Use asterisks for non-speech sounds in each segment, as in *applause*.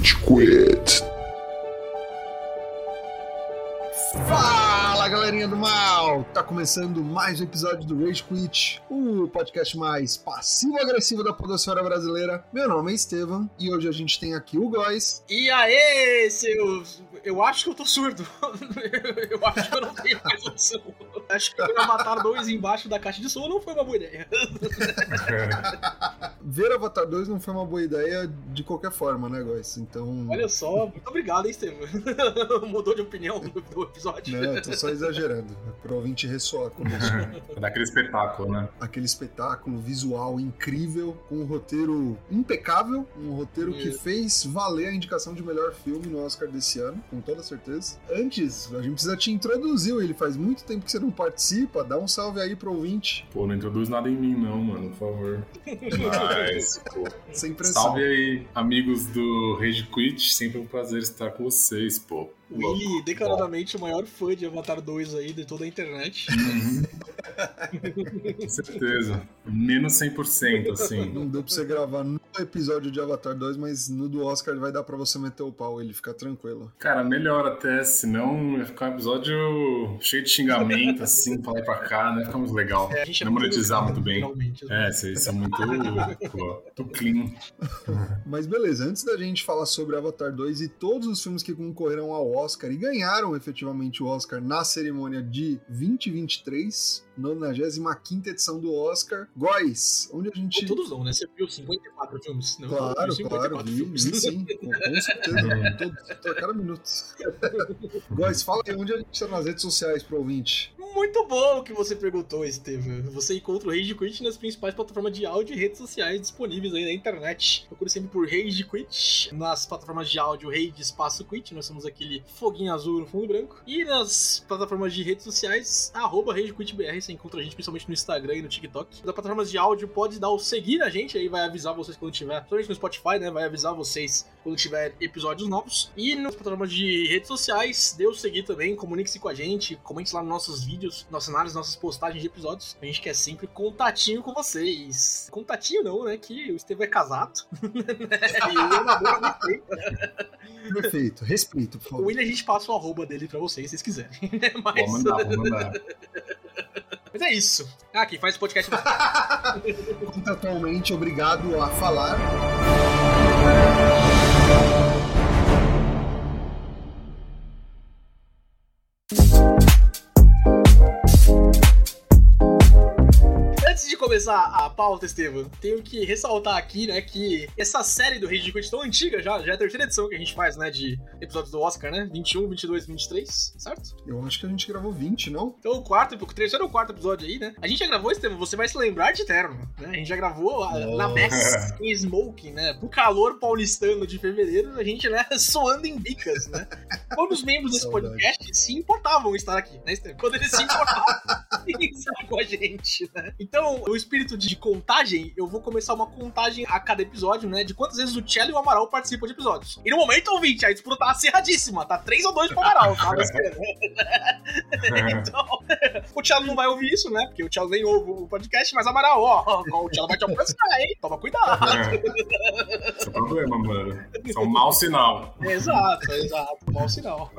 Rage Quit. Fala galerinha do mal! Tá começando mais um episódio do Rage Quit, o podcast mais passivo-agressivo da podosfera brasileira. Meu nome é Estevam e hoje a gente tem aqui o Góis. E aí, seus. Eu acho que eu tô surdo. *laughs* eu acho que eu não tenho mais opção. Acho que eu Avatar 2 embaixo da caixa de som não foi uma boa ideia. *laughs* Ver Avatar 2 não foi uma boa ideia de qualquer forma, né, Góis? Então. Olha só, muito obrigado, hein, Estevam. *laughs* Mudou de opinião no episódio. Não, eu tô só exagerando. Pro ouvinte ressoar com isso. *laughs* Daquele espetáculo, né? Aquele espetáculo visual incrível, com um roteiro impecável, um roteiro que fez valer a indicação de melhor filme no Oscar desse ano, com toda certeza. Antes, a gente precisa te introduzir, ele faz muito tempo que você não participa, dá um salve aí pro ouvinte, Pô, não introduz nada em mim, não, mano, por favor. *laughs* Mas, pô. sem pressão. Salve aí, amigos do Rage Quit. Sempre um prazer estar com vocês, pô. Willy, declaradamente o maior fã de Avatar 2 aí de toda a internet. Uhum. *laughs* Com certeza. Menos 100%, assim. Não deu pra você gravar episódio de Avatar 2, mas no do Oscar vai dar pra você meter o pau, ele fica tranquilo. Cara, melhor até, senão ia ficar um episódio cheio de xingamento, assim, pra lá e pra cá, né? Fica muito legal. É, a gente é monetizar muito bem. Finalmente. né? É, vocês são muito, pô, muito clean. *laughs* Mas beleza, antes da gente falar sobre Avatar 2 e todos os filmes que concorreram ao Oscar e ganharam efetivamente o Oscar na cerimônia de 2023, 95 edição do Oscar, Góis, onde a gente. Todos não, né? Você viu 54 filmes? Não, Claro, viu claro, 54 vi, filmes. vi sim, com, com certeza, *laughs* todos, a cada minuto. Góis, fala aí onde a gente tá nas redes sociais pro ouvinte. Muito bom o que você perguntou, Estevam. Você encontra o Rage Quit nas principais plataformas de áudio e redes sociais disponíveis aí na internet. Procure sempre por Rage Quit. Nas plataformas de áudio, Rage Espaço Quit. Nós somos aquele foguinho azul no fundo branco. E nas plataformas de redes sociais, arroba Rage Quit BR. Você encontra a gente principalmente no Instagram e no TikTok. Nas plataformas de áudio, pode dar o seguir na gente. Aí vai avisar vocês quando tiver. Principalmente no Spotify, né? Vai avisar vocês quando tiver episódios novos. E nas plataformas de redes sociais, dê o seguir também. Comunique-se com a gente. Comente lá nos nossos vídeos, nossas análises, nossas postagens de episódios. A gente quer sempre contatinho com vocês. Contatinho não, né? Que o Estevão é casado. *laughs* e eu namoro há muito tempo. Perfeito, respeito, por O favor. William a gente passa o arroba dele pra vocês, se vocês quiserem. *laughs* Vou Mas, mandar, vou mandar. *laughs* mas é isso. Ah, quem faz o podcast Contratualmente *laughs* obrigado a falar. Começar a pauta, Estevam, tenho que ressaltar aqui, né, que essa série do Rage Quit tão antiga já, já é a terceira edição que a gente faz, né, de episódios do Oscar, né? 21, 22, 23, certo? Eu acho que a gente gravou 20, não? Então o quarto, o terceiro ou quarto episódio aí, né? A gente já gravou, Estevam, você vai se lembrar de Terno, né? A gente já gravou a, na. Bess em Smoking, né? Pro calor paulistano de fevereiro, a gente, né, *laughs* soando em bicas, né? Quando os membros desse podcast se importavam em estar aqui, né, Estevam? Quando eles se importavam *laughs* estar com a gente, né? Então, o espírito de contagem, eu vou começar uma contagem a cada episódio, né? De quantas vezes o Cello e o Amaral participam de episódios. E no momento, ouvinte, a disputa tá acirradíssima. Tá 3 ou 2 pro Amaral, tá? Mas, *laughs* *laughs* então, *laughs* o Cello não vai ouvir isso, né? Porque o Cello nem ouve o podcast, mas Amaral, ó, ó, o Cello vai te alcançar, hein? Toma cuidado. Esse é o problema, mano. Isso é um mau sinal. exato, exato. Mau sinal.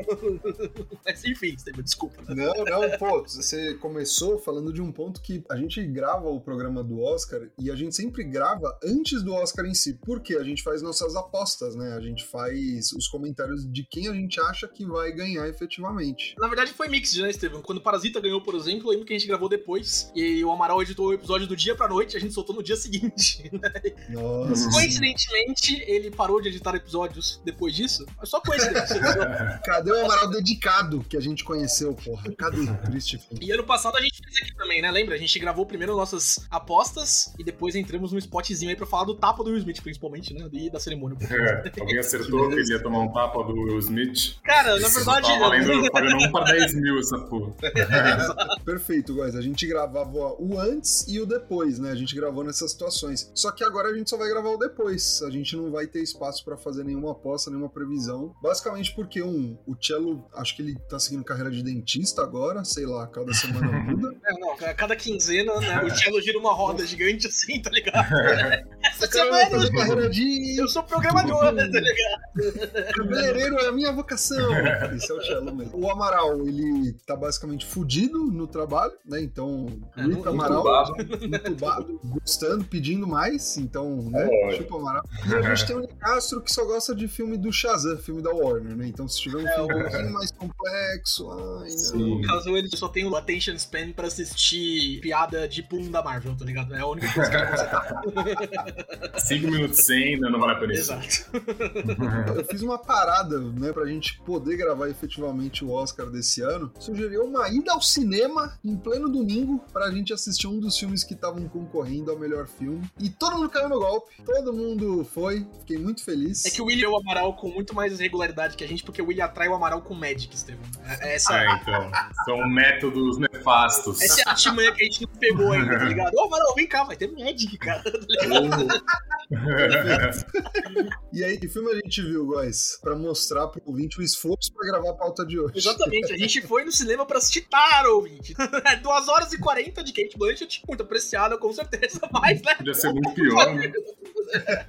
Mas enfim, desculpa. né? Não, não, pô, você começou falando de um ponto que a gente grava o programa do Oscar e a gente sempre grava antes do Oscar em si. Por quê? A gente faz nossas apostas, né? A gente faz os comentários de quem a gente acha que vai ganhar efetivamente. Na verdade foi mix, né, Estevam? Quando Parasita ganhou, por exemplo, lembro que a gente gravou depois e o Amaral editou o episódio do dia pra noite e a gente soltou no dia seguinte. né? *laughs* Nossa. Coincidentemente, ele parou de editar episódios depois disso. Mas só coincidência. *laughs* Cadê o Amaral dedicado que a gente conheceu, porra? Cadê? Triste. E ano passado a gente fez aqui também, né? Lembra? A gente gravou primeiro nossas apostas e depois entramos no spotzinho aí pra falar do tapa do Will Smith, principalmente, né? E da cerimônia. É, alguém acertou que ele ia tomar um tapa do Will Smith. Cara, na Isso, verdade. Tava valendo, pagando um pra 10 mil essa porra. *laughs* Perfeito, guys. A gente gravava o antes e o depois, né? A gente gravou nessas situações. Só que agora a gente só vai gravar o depois. A gente não vai ter espaço pra fazer nenhuma aposta, nenhuma previsão. Basicamente porque, um, o Cello, acho que ele tá seguindo carreira de dentista agora, sei lá, cada semana muda. *laughs* É, não, a cada quinzena, né? O Cello *laughs* gira uma roda gigante assim, tá ligado? *laughs* Essa semana carreira de eu sou programador, tá ligado? cabeleireiro é a minha vocação. Esse é o Cello mesmo. O Amaral, ele tá basicamente fudido no trabalho, né? Então, É, Amaral, entubado. entubado, gostando, pedindo mais, então, né? Olha. Chupa Amaral. E a gente tem o Castro que só gosta de filme do Shazam, filme da Warner, né? Então, se tiver um filme um pouquinho mais complexo, ai, não. No caso, ele só tem o attention span pra assistir piada de pum da Marvel, tá ligado? É a única coisa que ele consegue. *laughs* Cinco minutos sem, né, não vale a pena isso. Exato. *laughs* Eu fiz uma parada, né, pra gente poder gravar efetivamente o Oscar desse ano. Sugeriu uma ida ao cinema em pleno domingo pra gente assistir um dos filmes que estavam concorrendo ao melhor filme. E todo mundo caiu no golpe, todo mundo foi, fiquei muito feliz. É que o William é o Amaral com muito mais regularidade que a gente, porque o William atrai o Amaral com Magic, Estevam. É- Essa, É, então. São métodos nefastos. essa é a artimanha que a gente não pegou ainda, tá ligado? Ô, vem cá, vai ter Magic, cara. E aí, que filme a gente viu, guys? Pra mostrar pro ouvinte o esforço pra gravar a pauta de hoje. Exatamente, a gente foi no cinema pra assistir Tar, ouvinte. 2 horas e 40 de Kate Blanchett, muito apreciada, com certeza, mas, né? Podia ser muito pior, né?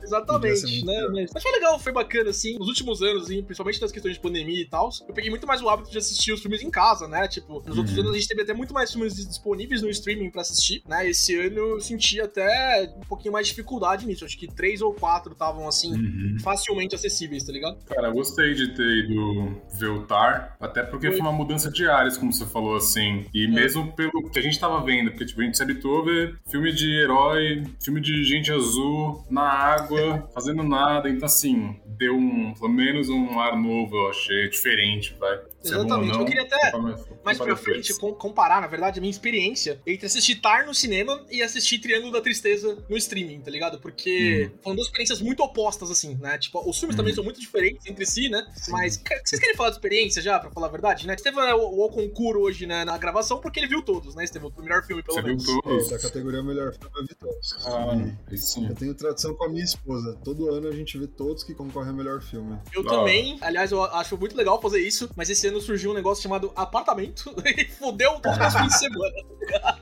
Exatamente, né? pior. Mas, mas foi legal, foi bacana, assim. Nos últimos anos, assim, principalmente nas questões de pandemia e tal, eu peguei muito mais o hábito de assistir os filmes em casa, né? Tipo, nos outros Uhum. anos a gente teve até muito mais filmes disponíveis no streaming pra assistir, né? Esse ano eu senti até um pouquinho mais de dificuldade nisso. Acho que três ou quatro estavam, assim, Uhum. facilmente acessíveis, tá ligado? Cara, eu gostei de ter ido ver o Tar, até porque Foi. foi uma mudança de áreas, como você falou, assim. E mesmo pelo que a gente tava vendo, porque tipo, a gente se habituou a ver filme de herói, filme de gente azul, na água, *laughs* fazendo nada. Então, assim, deu um, pelo menos um ar novo, eu achei, diferente, vai. É Exatamente. não, Eu queria até, mais- pra frente, com- comparar, na verdade, a minha experiência entre assistir Tar no cinema e assistir Triângulo da Tristeza no streaming, tá ligado? Porque foram duas experiências muito opostas, assim, né? Tipo, os filmes também Uhum. são muito diferentes entre si, né? Mas, cara, vocês querem falar de experiência já, pra falar a verdade, né? Esteve né, o, o concurso hoje né, na gravação porque ele viu todos, né? Esteve o melhor filme, pelo Você viu menos. todos? É, da categoria melhor filme eu vi todos. Ah, sim. Eu tenho tradição com a minha esposa. Todo ano a gente vê todos que concorrem ao melhor filme. Eu hora. também, aliás, eu acho muito legal fazer isso, mas esse ano surgiu um negócio chamado apartamento *laughs* e fudeu todos os fins de semana. tá?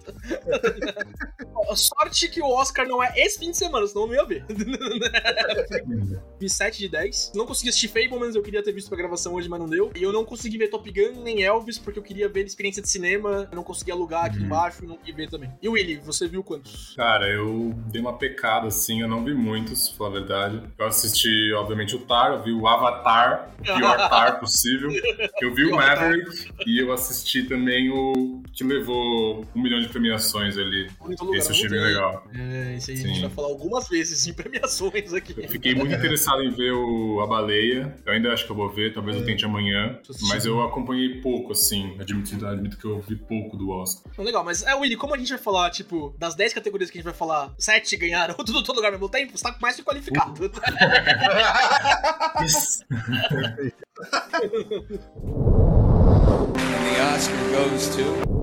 *laughs* Sorte que o Oscar não é esse fim de semana, senão eu não ia ver. *laughs* Vi 7 de 10. Não consegui assistir Fablemans, eu queria ter visto pra gravação hoje, mas não deu. E eu não consegui ver Top Gun nem Elvis, porque eu queria ver experiência de cinema. Eu não consegui alugar aqui Uhum. embaixo e não queria ver também. E Willy, você viu quantos? Cara, eu dei uma pecada, assim, eu não vi muitos, pra falar a verdade. Eu assisti, obviamente, o Tar, eu vi o Avatar, o pior Tar possível. Eu vi o Pior Maverick e eu assisti também o que levou um milhão de premiações ali. Lugar, Esse eu achei bem legal. É, esse aí a gente Sim. vai falar algumas vezes em premiações aqui. Eu fiquei muito interessado em ver o A Baleia. Eu ainda acho que eu vou ver, talvez eu tente amanhã. Mas eu acompanhei pouco, assim. Admito, admito que eu vi pouco do Oscar. Legal, mas é, Willy, como a gente vai falar, tipo, das 10 categorias que a gente vai falar, 7 ganharam *laughs* tudo todo lugar ao mesmo tempo, você tá mais que *laughs* *laughs* qualificado. The Oscar goes to.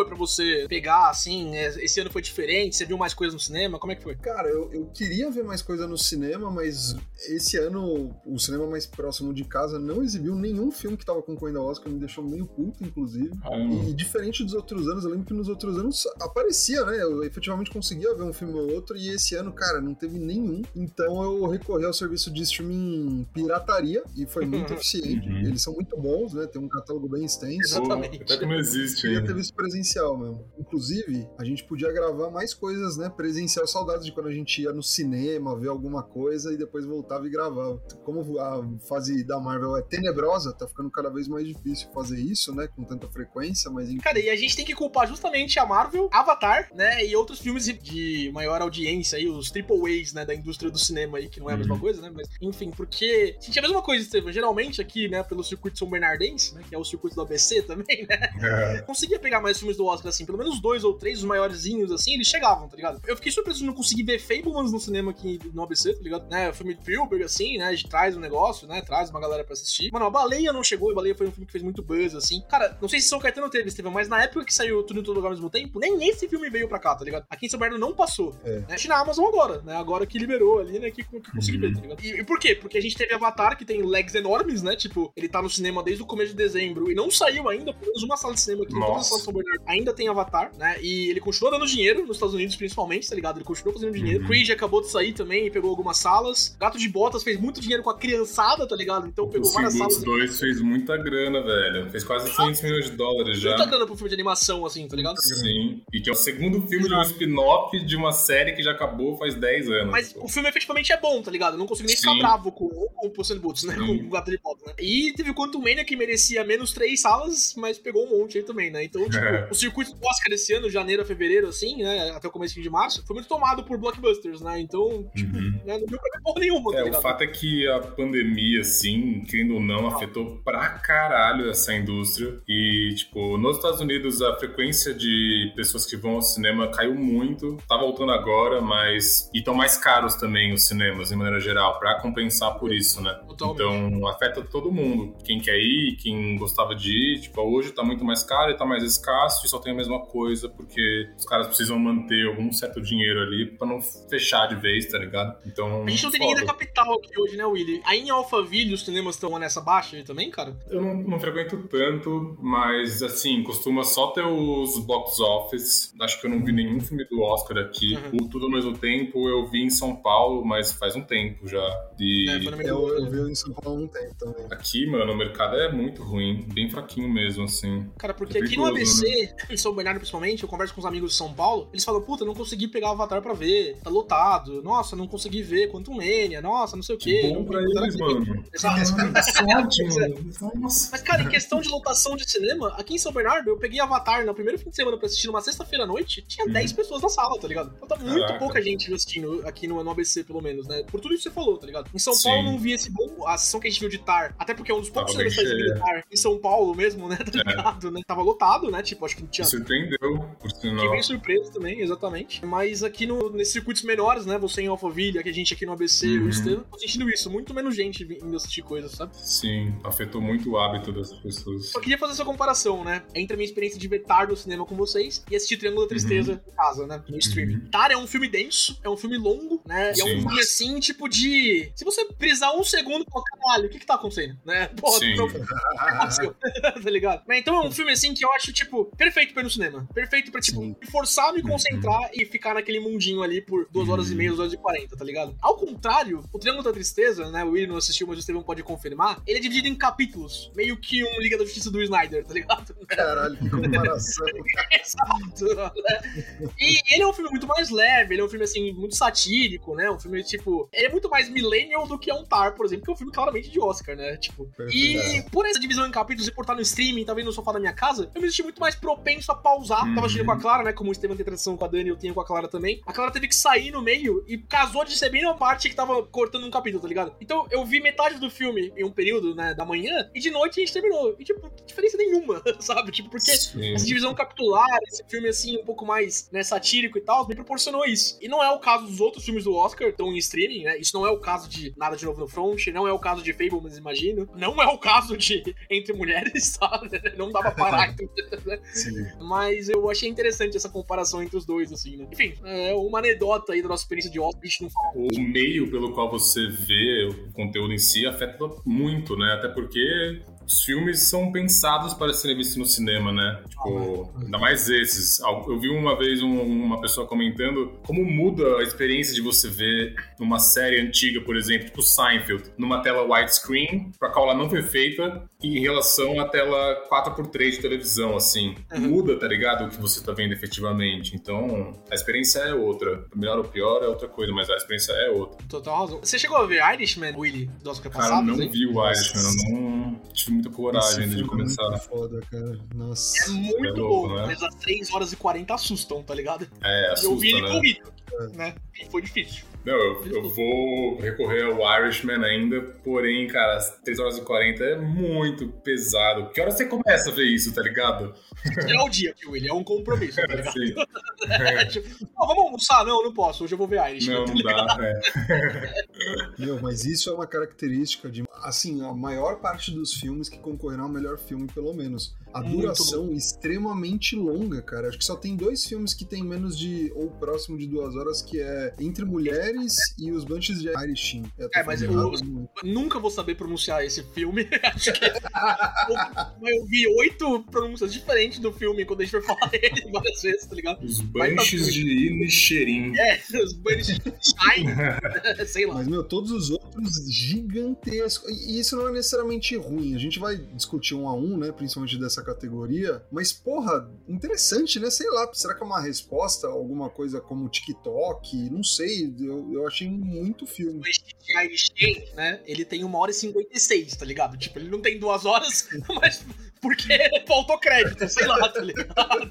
Foi pra você pegar, assim, é, esse ano foi diferente, você viu mais coisas no cinema, como é que foi? Cara, eu, eu queria ver mais coisa no cinema, mas esse ano o cinema mais próximo de casa não exibiu nenhum filme que tava concorrendo ao Oscar, me deixou meio puto, inclusive. Caramba. E diferente dos outros anos, eu lembro que nos outros anos aparecia, né? Eu efetivamente conseguia ver um filme ou outro, e esse ano, cara, não teve nenhum. Então eu recorri ao serviço de streaming pirataria, e foi muito *laughs* eficiente. Uhum. Eles são muito bons, né? Tem um catálogo bem extenso. Exatamente. até que não existe ter ainda. visto presencial mesmo. Inclusive, a gente podia gravar mais coisas, né? Presencial. Saudades de quando a gente ia no cinema, ver alguma coisa e depois voltava e gravava. Como a fase da Marvel é tenebrosa, tá ficando cada vez mais difícil fazer isso, né? Com tanta frequência, mas enfim. Cara, e a gente tem que culpar justamente a Marvel, Avatar, né, e outros filmes de maior audiência aí, os triple A's, né, da indústria do cinema aí, que não é a mesma Uhum. coisa, né, mas enfim, porque a gente é a mesma coisa, Estevam, geralmente aqui, né, pelo circuito São Bernardense, né, que é o circuito do ABC também, né, É. conseguia pegar mais filmes do Oscar, assim, pelo menos dois ou três, os maiorzinhos, assim, eles chegavam, tá ligado? Eu fiquei surpreso de não conseguir ver Fablemans no cinema aqui no ABC, tá ligado? Né, o filme de Spielberg, assim, né, gente traz um negócio, né, traz uma galera pra assistir. Mano, a Baleia não chegou, e a Baleia foi um filme que fez muito buzz, assim. Cara, não sei se São Caetano teve, Estevam, mas na época que saiu Tudo em Todo Lugar ao mesmo tempo, nem esse filme veio pra cá, tá ligado? Aqui em São Bernardo não passou. É. Né? Na Amazon agora, né, agora que liberou ali, né, que, que consegui Uhum. ver, tá ligado? E, e por quê? Porque a gente teve Avatar, que tem legs enormes, né, tipo, ele tá no cinema desde o começo de dezembro e não saiu ainda, pelo menos uma sala de cinema aqui Nossa. sala de São Bernardo ainda tem Avatar, né? E ele continua dando dinheiro nos Estados Unidos, principalmente, tá ligado? Ele continua fazendo dinheiro. Uhum. Creed acabou de sair também e pegou algumas salas. Gato de Botas fez muito dinheiro com a criançada, tá ligado? Então O pegou várias Single salas. 2 fez muita grana, velho. Fez quase 500 milhões de dólares já. Muita grana pro filme de animação, assim, tá ligado? Sim. E que é o segundo filme de um spin-off de uma série que já acabou faz 10 anos. Mas o filme efetivamente é bom, tá ligado? Eu não consigo nem ficar Sim. bravo com, com o Puss in Boots, né? Sim. Com o Gato de Botas, né? E teve o Quantum Mania que merecia menos três salas, mas pegou um monte aí também, né? Então, tipo, *laughs* É. o circuito do Oscar esse ano, janeiro a fevereiro, assim, né? Até o começo de março, foi muito tomado por blockbusters, né? Então, tipo, Uhum. né, não deu pra ver porra nenhuma, tá É, o ligado? fato é que a pandemia, assim, querendo ou não, afetou pra caralho essa indústria. E, tipo, nos Estados Unidos a frequência de pessoas que vão ao cinema caiu muito. Tá voltando agora, mas. E estão mais caros também os cinemas, de maneira geral, pra compensar por isso, né? Totalmente. Então afeta todo mundo. Quem quer ir, quem gostava de ir. Tipo, hoje tá muito mais caro e tá mais escasso e só tem a mesma coisa, porque os caras precisam manter algum certo dinheiro ali pra não fechar de vez, tá ligado? Então. A gente não tem ninguém da capital aqui hoje, né, Willy? Aí em Alphaville os cinemas estão nessa baixa aí também, cara? Eu não, não frequento tanto, mas assim, costuma só ter os box office. Acho que eu não vi nenhum filme do Oscar aqui. Uhum. O Tudo ao mesmo tempo eu vi em São Paulo, mas faz um tempo já. E É, foi na Eu, eu minha... vi em São Paulo há um tempo também. aqui, mano, o mercado é muito ruim, bem fraquinho mesmo, assim. Cara, porque É aqui no ABC, em São Bernardo principalmente, eu converso com os amigos de São Paulo, eles falam, puta, não consegui pegar o Avatar pra ver, tá lotado, nossa, não consegui ver Quantum Mania, nossa, não sei o quê. Que bom pra eles, mano. Exato. Sorte, mano. Nossa. Mas, cara, em questão de lotação de cinema, aqui em São Bernardo, eu peguei Avatar no primeiro fim de semana pra assistir numa sexta-feira à noite, tinha Uhum. 10 pessoas na sala, tá ligado? Então tá muito Caraca. pouca gente assistindo aqui no, no ABC, pelo menos, né? Por tudo isso que você falou, tá ligado? Em São Sim. Paulo não vi esse bom. A sessão que a gente viu de Tar, até porque é um dos poucos Tava cinemas que bem faz de Tar em São Paulo mesmo, né? *laughs* Tá ligado, né? Tava lotado, né? Tipo, acho que Me surpreendeu, por Fiquei sinal. bem surpreso também, exatamente. Mas aqui no, nesses circuitos menores, né? Você em Alphaville, aqui a gente aqui no ABC, Uhum. o Estevam, tô sentindo isso. Muito menos gente indo assistir coisas, sabe? Sim, afetou muito o hábito das pessoas. Só queria fazer essa comparação, né? Entre a minha experiência de ver Tar no cinema com vocês e assistir Triângulo da Tristeza em casa, né? No streaming. Uhum. Tar é um filme denso, é um filme longo, né? E é um filme assim, tipo de. Se você brisar um segundo, pô, caralho, o que que tá acontecendo? Né? *laughs* Porra, Sim. não, *laughs* tá ligado? Mas então é um filme assim que eu acho, tipo, perfeito pra ir no cinema. Perfeito pra, tipo, Sim. me forçar a me concentrar e ficar naquele mundinho ali por duas horas e meia, duas horas e quarenta, tá ligado? Ao contrário, o Triângulo da Tristeza, né? O William não assistiu, mas o Steven pode confirmar. Ele é dividido em capítulos. Meio que um Liga da Justiça do Snyder, tá ligado? Caralho, que comparação. *laughs* Exato. né? E ele é um filme muito mais leve, ele é um filme, assim, muito satírico, né? Um filme, tipo. Ele é muito mais millennial do que é um Tar, por exemplo, que é um filme claramente de Oscar, né? Tipo. E Perfeito. por essa divisão em capítulos e por estar no streaming, tá vendo no sofá da minha casa, eu me senti muito mais propenso a pausar. Uhum. Tava assistindo com a Clara, né? Como o Estevam tem tradição com a Dani, eu tenho com a Clara também. A Clara teve que sair no meio e casou de ser bem na parte que tava cortando um capítulo, tá ligado? Então eu vi metade do filme em um período, né, da manhã, e de noite a gente terminou. E, tipo, diferença nenhuma, *laughs* sabe? Tipo, porque Sim. essa divisão capitular, esse filme assim, um pouco mais né, satírico e tal, me proporcionou isso. E não é o caso dos outros filmes do Oscar, estão em streaming, né? Isso não é o caso de Nada de Novo no Front, não é o caso de Fable, mas imagino. Não é o caso de *laughs* Entre Mulheres, *laughs* sabe? Não dá pra parar. né? Sim. Mas eu achei interessante essa comparação entre os dois, assim, né? Enfim, é uma anedota aí da nossa experiência de não fala. o meio pelo qual você vê o conteúdo em si afeta muito, né? Até porque os filmes são pensados para serem vistos no cinema, né? Tipo, ainda mais esses. Eu vi uma vez um- uma pessoa comentando como muda a experiência de você ver uma série antiga, por exemplo, tipo Seinfeld, numa tela widescreen, pra qual ela não foi feita, e em relação à tela 4x3 de televisão, assim. Uhum. Muda, tá ligado? O que você tá vendo efetivamente. Então, a experiência é outra. Melhor ou pior é outra coisa, mas a experiência é outra. Total razão. Você chegou a ver Irishman, Willy, do Oscar Cara, passado? não hein? vi o Irishman, eu não tive muita coragem ainda de filme é começar. muito foda, cara. Nossa. É muito É louco, bom, né? mas as 3 horas e 40 assustam, tá ligado? É, E eu vi ele né? corrido, né? E foi difícil. Não, eu, eu vou recorrer ao Irishman ainda, porém, cara, as 3 horas e 40 é muito pesado. Que hora você começa a ver isso, tá ligado? É o dia, que Willy, é um compromisso, tá ligado? *laughs* Assim, É, tipo, "Ó, vamos almoçar? Não, não posso, hoje eu vou ver Irishman. não, tá ligado? dá, *laughs* é. Meu, mas isso é uma característica de. Assim, a maior parte dos filmes que concorreram ao melhor filme, pelo menos. A Muito duração extremamente longa, cara. Acho que só tem dois filmes que tem menos de, ou próximo de duas horas, que é Entre Mulheres e Os Bunches de Irishin. É, mas eu- errado, não. Nunca vou saber pronunciar esse filme. *laughs* Acho que eu, eu vi oito pronúncias diferentes do filme quando a gente foi falar *laughs* dele várias vezes, tá ligado? Os frente. de Inisherin. É, os banhos Shine, *laughs* sei lá. Mas, meu, todos os outros gigantescos. E isso não é necessariamente ruim. A gente vai discutir um a um, né? Principalmente dessa categoria. Mas, porra, interessante, né? Sei lá, será que é uma resposta a alguma coisa como TikTok? Não sei. Eu, eu achei muito filme. O Einstein, né? Ele tem uma hora e 56, tá ligado? Tipo, ele não tem duas horas, *laughs* mas porque faltou crédito, sei lá, tá ligado?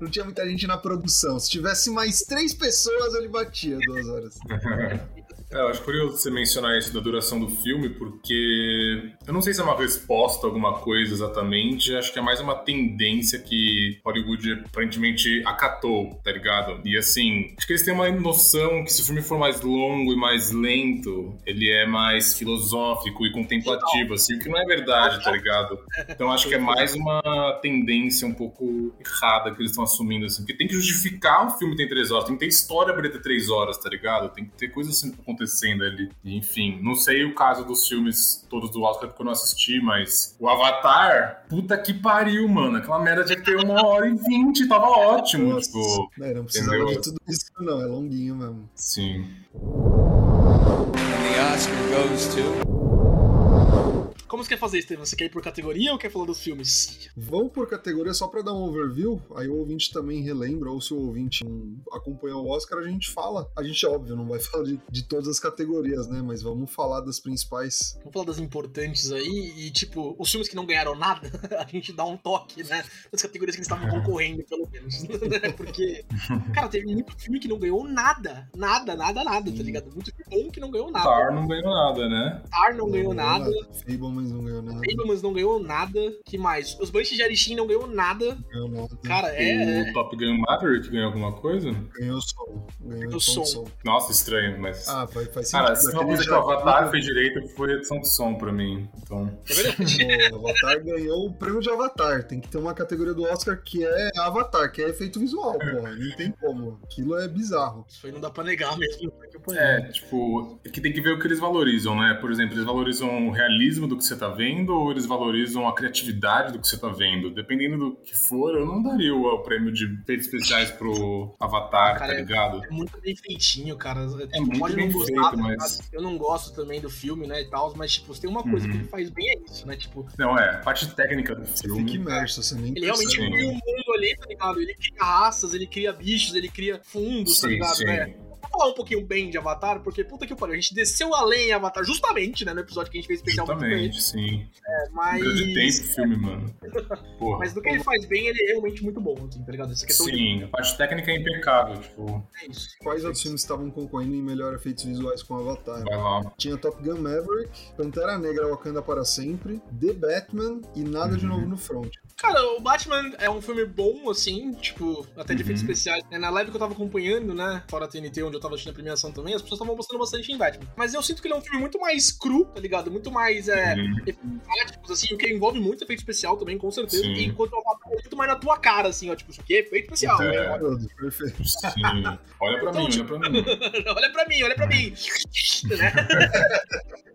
Não tinha muita gente na produção. Se tivesse mais três pessoas, ele batia duas horas. *laughs* É, eu acho curioso você mencionar isso da duração do filme, porque eu não sei se é uma resposta a alguma coisa exatamente, acho que é mais uma tendência que Hollywood aparentemente acatou, tá ligado? E assim, acho que eles têm uma noção que se o filme for mais longo e mais lento, ele é mais filosófico e contemplativo, assim, o que não é verdade, tá ligado? Então acho que é mais uma tendência um pouco errada que eles estão assumindo, assim, porque tem que justificar o filme tem três horas, tem que ter história pra ele ter três horas, tá ligado? Tem que ter coisas assim acontecendo ali. Enfim, não sei o caso dos filmes todos do Oscar porque eu não assisti, mas o Avatar, puta que pariu, mano. Aquela merda tinha que ter uma hora e vinte, tava ótimo, Nossa. tipo. Não, não precisava Entendeu? de tudo isso, não. É longuinho mesmo. Sim. And the Oscar goes to. Como você quer fazer, Estevam? Você quer ir por categoria ou quer falar dos filmes? Vamos por categoria só pra dar um overview, aí o ouvinte também relembra, ou se o ouvinte não acompanhou o Oscar, a gente fala. A gente, óbvio, não vai *laughs* falar de, de todas as categorias, né? Mas vamos falar das principais. Vamos falar das importantes aí e, tipo, os filmes que não ganharam nada, *laughs* a gente dá um toque, né? Das categorias que eles estavam concorrendo, pelo menos. né? *laughs* Porque, cara, teve muito filme que não ganhou nada. Nada, nada, nada, tá ligado? Muito filme bom que não ganhou nada. Tar não ganhou nada, né? Tar não ganhou nada. Fablemans não ganhou nada. Fablemans não ganhou nada. que mais? Os Banshees de Arishin não ganhou nada. Ganhou nada. Cara, é. O Top Gun Maverick ganhou alguma coisa? Ganhou som. Ganhou Ganhou som. som. Nossa, estranho, mas. Ah, faz, faz Cara, sentido. se uma coisa que o Avatar fez direito foi a edição de som pra mim. Então. É verdade. *laughs* O Avatar ganhou o prêmio de Avatar. Tem que ter uma categoria do Oscar que é Avatar, que é efeito visual, porra. Não tem como. Aquilo é bizarro. Isso aí não dá pra negar mesmo. É, tipo, é que tem que ver o que eles valorizam, né? Por exemplo, eles valorizam o realismo do que você tá vendo ou eles valorizam a criatividade do que você tá vendo? Dependendo do que for, eu não daria o, prêmio de efeitos especiais pro Avatar, Cara, tá ligado? É muito bem feitinho, cara. É muito Pode bem não gostar, feito, tá mas- ligado? Eu não gosto também do filme, né, e tal, mas, tipo, se tem uma coisa Uhum. que ele faz bem é isso, né? Tipo, Não, é, a parte técnica do Você filme. fica imerso, você nem ele realmente cria um mundo ali, tá ligado? Ele cria raças, ele cria bichos, ele cria fundos, tá Sim, ligado, sim. né? Falar um pouquinho bem de Avatar, porque puta que pariu, a gente desceu além em Avatar, justamente, né, no episódio que a gente fez ele, Justamente, sim. mas... Grande tempo o filme, mano. Porra. Mas do que ele faz bem, ele é realmente muito bom, assim, tá ligado? Essa questão de... Sim, a parte técnica é impecável, tipo, É isso. Quais outros filmes estavam concorrendo em melhor efeitos visuais com Avatar? vai lá. Tinha Top Gun Maverick, Pantera Negra Wakanda para sempre, The Batman e Nada de Uhum. Novo no Front. Cara, o Batman é um filme bom, assim, tipo, até de efeitos Uhum. especiais. É, Na live que eu tava acompanhando, né, fora a TNT, onde eu tava assistindo a premiação também, as pessoas estavam gostando bastante em Batman. Mas eu sinto que ele é um filme muito mais cru, tá ligado? Muito mais, é, Uhum. efeitos práticos, assim, o que envolve muito efeito especial também, com certeza. Sim. Enquanto o Avatar é muito mais na tua cara, assim, ó, tipo, isso aqui é efeito especial. É. né? Perfeito. Sim. Olha pra Então, mim, olha pra mim. *laughs* olha pra mim, olha pra mim. *laughs* né? *laughs*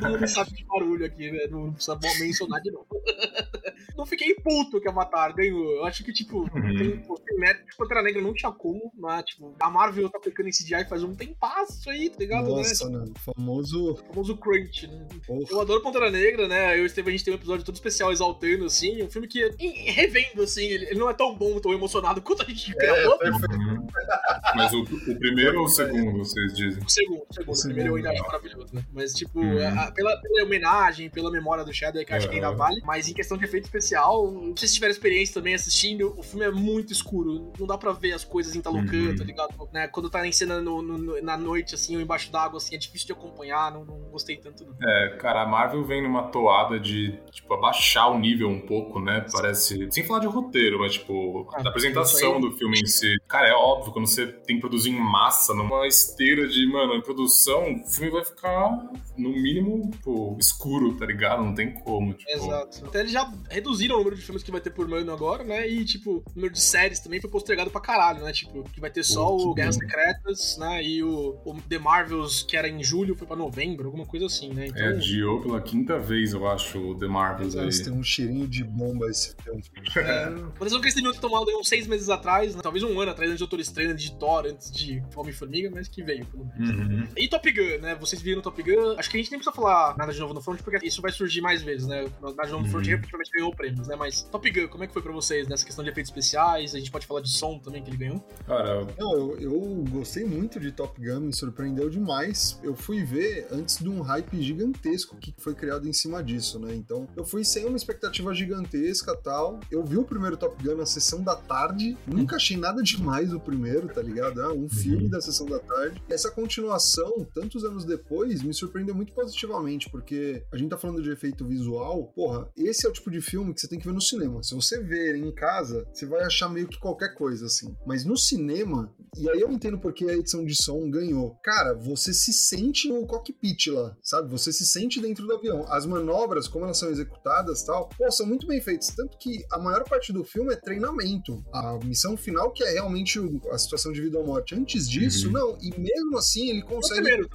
Todo mundo sabe de barulho aqui, né? Não precisa mencionar de novo. *laughs* Não fiquei puto que Avatar ganhou. Eu acho que, tipo, Uhum. tem, pô, tem mérito. Tipo, Pantera Negra não tinha como, né? Tipo, a Marvel tá aplicando esse CGI faz um tempasso aí, tá ligado? né? Nossa, né? Famoso. O famoso crunch, né? Eu Porra. adoro Pantera Negra, né? Eu e o Steve, a gente tem um episódio todo especial exaltando, assim. Um filme que, em- revendo, assim, ele, não é tão bom, tão emocionado quanto a gente gravou. *laughs* Mas o, o primeiro ou o segundo, vocês dizem? O segundo, o segundo. O O primeiro eu ainda acho maravilhoso, né? Mas, tipo, Uhum. a- pela, pela homenagem, pela memória do Shadow, que eu acho que ainda Uhum. vale. Mas em questão de efeito especial, não sei se tiveram experiência também assistindo, o filme é muito escuro. Não dá pra ver as coisas interlocando, Uhum. tá ligado? Né, Quando tá em cena no- no- na noite, assim, ou embaixo d'água, assim, é difícil de acompanhar. Não, não gostei tanto, não. É, cara, a Marvel vem numa toada de, tipo, abaixar o nível um pouco, né? Parece. Sem falar de roteiro, mas, tipo, Ah, da apresentação do filme em si. Cara, é óbvio, quando você tem que produzir em massa, numa esteira de, mano, em produção, o filme vai ficar, no mínimo, tipo, escuro, tá ligado? Não tem como, tipo. Exato. Até eles já reduziram o número de filmes que vai ter por ano agora, né? E, tipo, o número de séries também foi postergado pra caralho, né? Tipo, que vai ter só Pô, o Guerras. Secretas, né? E o, o The Marvels, que era em julho, foi pra novembro, alguma coisa assim, né? Então. É, adiou pela quinta vez, eu acho, o The Marvels Mas aí. tem um cheirinho de bomba esse filme. *laughs* É, uma decisão que eles teriam tomado aí uns seis meses atrás, né? talvez um ano atrás, antes de Doutor Estranho, de Thor, antes de Homem-Formiga, mas que veio, pelo menos. Uhum. E Top Gun, né? Vocês viram Top Gun? Acho que a gente nem precisa falar nada de novo no front, porque isso vai surgir mais vezes, né? Nada de novo no front Uhum. repetidamente ganhou prêmios, né? Mas Top Gun, como é que foi pra vocês nessa questão de efeitos especiais? A gente pode falar de som também que ele ganhou. Cara, Não, eu, eu gostei muito de Top Gun, me surpreendeu demais. Eu fui ver antes de um hype gigantesco que foi criado em cima disso, né? Então, eu fui sem uma expectativa gigantesca tal. Eu vi o primeiro Top Gun na sessão da tarde. Nunca achei nada demais o primeiro, tá ligado? Ah, um filme da sessão da tarde. Essa continuação, tantos anos depois, me surpreendeu muito positivamente, porque a gente tá falando de efeito visual. Porra, esse é o tipo de filme que você tem que ver no cinema. Se você ver em casa, você vai achar meio que qualquer coisa, assim. Mas no cinema, e aí eu entendo porque a edição de som ganhou. Cara, você se sente no cockpit lá, sabe? Você se sente dentro do avião. As manobras, como elas são executadas e tal, pô, são muito bem feitas. Tanto que a maior parte do filme é treinamento. A missão final, que é realmente a situação de vida ou morte. Antes disso, Uhum. não. E mesmo assim, ele consegue. primeiro.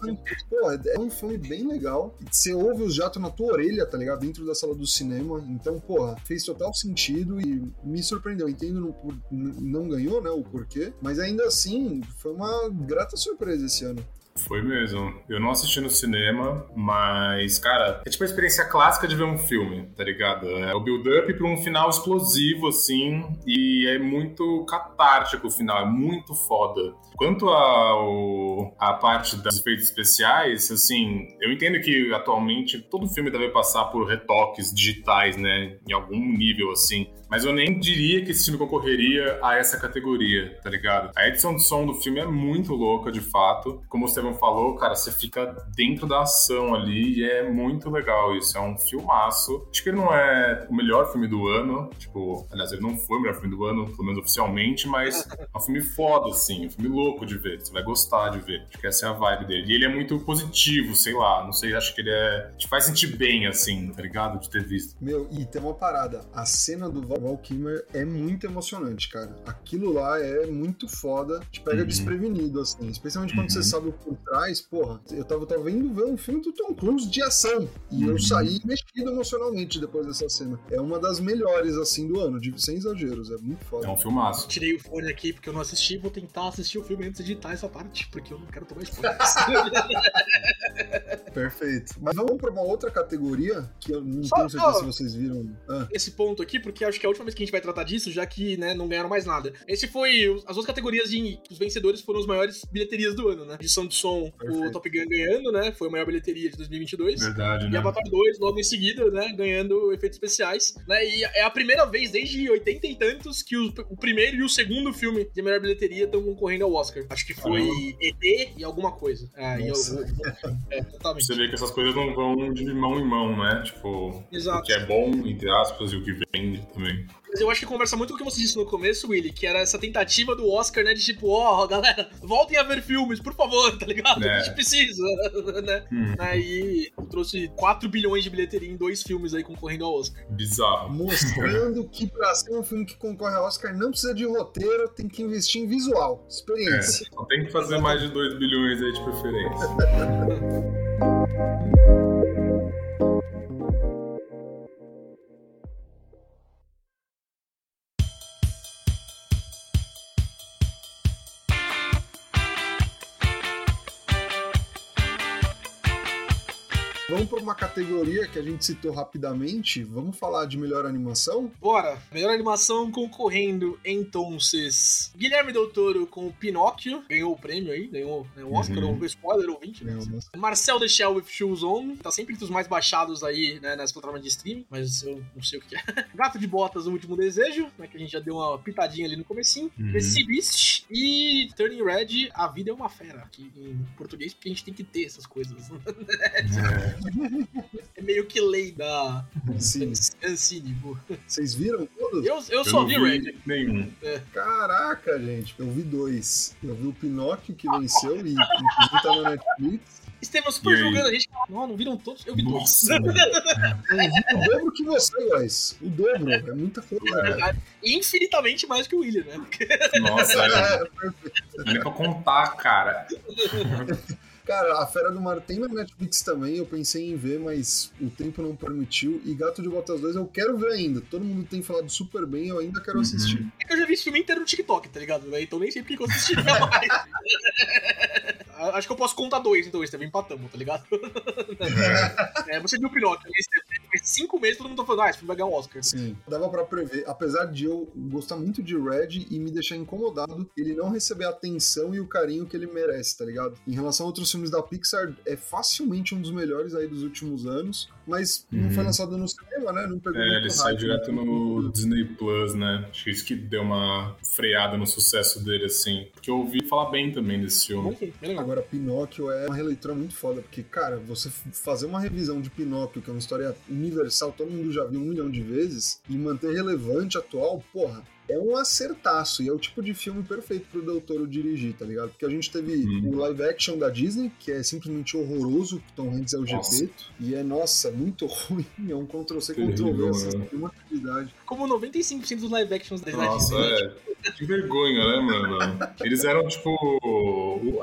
Pô, é um filme bem legal. Você ouve os jatos na tua orelha, tá ligado? Dentro da sala do cinema. Então, porra, fez total sentido e me surpreendeu. Entendo no por- n- não ganhou, né? O porquê. Mas ainda assim, foi uma grata surpresa esse ano. Foi mesmo. Eu não assisti no cinema, mas, cara, é tipo a experiência clássica de ver um filme, tá ligado? É o build-up pra um final explosivo, assim, e é muito catártico o final, é muito foda. Quanto ao, a parte dos efeitos especiais, assim, eu entendo que atualmente todo filme deve passar por retoques digitais, né? Em algum nível, assim. Mas eu nem diria que esse filme concorreria a essa categoria, tá ligado? A edição de som do filme é muito louca, de fato. Como o Estevão falou, cara, você fica dentro da ação ali e é muito legal isso. É um filmaço. Acho que ele não é o melhor filme do ano. Tipo, aliás, ele não foi o melhor filme do ano, pelo menos oficialmente, mas é um filme foda, assim. Um filme louco de ver. Você vai gostar de ver. Acho que essa é a vibe dele. E ele é muito positivo, sei lá. Não sei, acho que ele é. Te faz sentir bem, assim, tá ligado? De ter visto. Meu, e tem uma parada. A cena do Val Val Kilmer é muito emocionante, cara. Aquilo lá é muito foda. Te pega Uhum. desprevenido, assim. Especialmente quando Uhum. você sabe o por trás. Porra, eu tava, tava vendo ver um filme do Tom Cruise de ação. E eu Uhum. saí mexido emocionalmente depois dessa cena. É uma das melhores, assim, do ano, de, sem exageros. É muito É foda. um filmaço. Tirei o fone aqui porque eu não assisti. Vou tentar assistir o filme antes de editar essa parte, porque eu não quero tomar spoiler. *laughs* Perfeito. Mas vamos pra uma outra categoria que eu não Só- tenho certeza se vocês viram. Ah, esse ponto aqui, porque acho que é última vez que a gente vai tratar disso, já que, né, não ganharam mais nada. Esse foi. As duas categorias de. Os vencedores foram as maiores bilheterias do ano, né? Edição de som, o Perfeito. Top Gun ganhando, né? Foi a maior bilheteria de 2022. Verdade, E né? Avatar 2, logo em seguida, né, ganhando efeitos especiais, né, e é a primeira vez desde 80 e tantos que o, o primeiro e o segundo filme de melhor bilheteria estão concorrendo ao Oscar. Acho que foi ET e alguma coisa. É, e eu, eu- é, totalmente. Você vê que essas coisas não vão de mão em mão, né? Tipo, o Exato. que é bom, entre aspas, e o que vende também. Mas eu acho que conversa muito com o que você disse no começo, Willy, que era essa tentativa do Oscar, né, de tipo, ó, galera, voltem a ver filmes, por favor, tá ligado? É. A gente precisa, *laughs* né? Hum, Aí trouxe 4 bilhões de bilheteria em dois filmes aí concorrendo ao Oscar. bizarro. mostrando que pra ser um filme que concorre ao Oscar não precisa de roteiro, tem que investir em visual, É, experiência. só tem que fazer mais de 2 bilhões aí de preferência. *laughs* Vamos para uma categoria que a gente citou rapidamente. Vamos falar de melhor animação? Bora! Melhor animação concorrendo, então, Guilherme Del Toro com o Pinóquio, ganhou o prêmio aí, ganhou né, o Oscar, Uhum. ou spoiler ouvinte, né? Né? Marcel The Shell with Shoes On, tá sempre entre os mais baixados aí, né, nas plataformas de streaming, mas eu não sei o que é. *laughs* Gato de Botas, O Último Desejo, né, que a gente já deu uma pitadinha ali no comecinho. Uhum. The Beast e Turning Red, A Vida é uma Fera, aqui em português, porque a gente tem que ter essas coisas. *laughs* é meio que lei da. Ancine, pô. Vocês viram todos? Eu, eu Eu só vi Red. nenhum. Caraca, gente. Eu vi dois. Eu vi o Pinóquio que venceu e inclusive tá na Netflix. Estevam super julgando a gente. Não, não viram todos? Eu vi todos. Eu *laughs* vi o dobro que você, guys. O dobro. É muita coisa. E infinitamente mais que o William, né? Porque nossa, *laughs* é, É, perfeito. não é nem pra contar, cara. *laughs* Cara, a Fera do Mar tem na Netflix também. Eu pensei em ver, mas o tempo não permitiu. E Gato de Botas 2 eu quero ver ainda. Todo mundo tem falado super bem, eu ainda quero Uhum. assistir. É que eu já vi esse filme inteiro no TikTok, tá ligado? né? Então nem sei porque que eu assistiria *laughs* mais. *laughs* Acho que eu posso contar dois, então, Estevam. Empatamos, tá ligado? *laughs* É, você viu o Pinóquio, né, Estevam? Faz cinco meses todo mundo tá falando, ah, esse filme vai ganhar um Oscar. Sim, dava pra prever. Apesar de eu gostar muito de Red e me deixar incomodado, ele não receber a atenção e o carinho que ele merece, tá ligado? Em relação a outros filmes da Pixar, é facilmente um dos melhores aí dos últimos anos, mas não Uhum. foi lançado no cinema, né? Não pegou É, ele sai direto né? no Disney Plus, né? Acho que isso que deu uma freada no sucesso dele, assim. Porque eu ouvi falar bem também desse filme. Agora, Pinóquio é uma releitura muito foda, porque, cara, você fazer uma revisão de Pinóquio, que é uma história universal, todo mundo já viu um milhão de vezes, e manter relevante, atual, porra, é um acertaço. E é o tipo de filme perfeito pro Del Toro dirigir, tá ligado? Porque a gente teve Hum. o live action da Disney, que é simplesmente horroroso, que Tom Hanks é o Nossa. Gepeto, e é, nossa, muito *laughs* ruim. É um Ctrl-C, Ctrl-V, assim, né? tem uma atividade. Como 95% dos live actions da Nossa, Disney. é. Que vergonha, né, mano? Eles eram, tipo,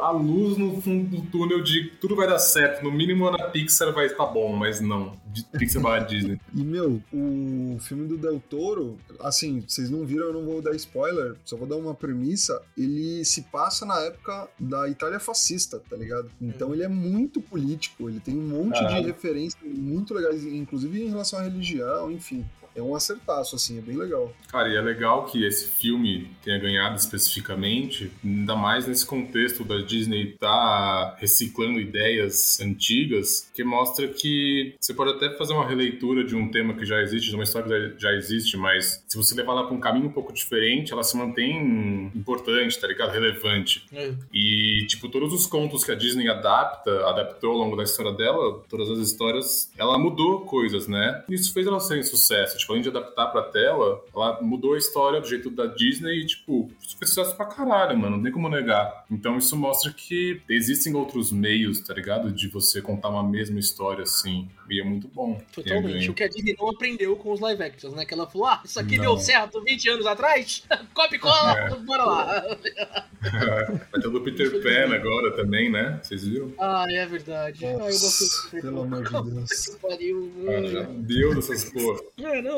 a luz no fundo do túnel de tudo vai dar certo. No mínimo na Pixar vai estar bom, mas não. De Pixar barra Disney. *laughs* E, meu, o filme do Del Toro, assim, vocês não viram, eu não vou dar spoiler, só vou dar uma premissa. Ele se passa na época da Itália fascista, tá ligado? Então ele é muito político, ele tem um monte de referências muito legais, inclusive em relação à religião, enfim. É um acertaço, assim, é bem legal. Cara, e é legal que esse filme tenha ganhado especificamente, ainda mais nesse contexto da Disney tá reciclando ideias antigas, que mostra que você pode até fazer uma releitura de um tema que já existe, de uma história que já existe, mas se você levar ela para um caminho um pouco diferente, ela se mantém importante, tá ligado? Relevante. É. E, tipo, todos os contos que a Disney adapta, adaptou ao longo da história dela, todas as histórias, ela mudou coisas, né? Isso fez ela ser um sucesso. Tipo, além de adaptar pra tela, ela mudou a história do jeito da Disney e, tipo, fez sucesso pra caralho, mano. Não tem como negar. Então, isso mostra que existem outros meios, tá ligado? De você contar uma mesma história, assim. E é muito bom. Totalmente. O que a Disney não aprendeu com os live actions, né? Que ela falou, ah, isso aqui Não. deu certo 20 anos atrás, *laughs* copy e cola, *laughs* bora lá. *laughs* Vai ter o do Peter Pan agora também, né? Vocês viram? Ah, é verdade. ah, eu gosto Nossa, pelo amor de Deus. Que pariu. Cara, já deu dessas porra. É, não,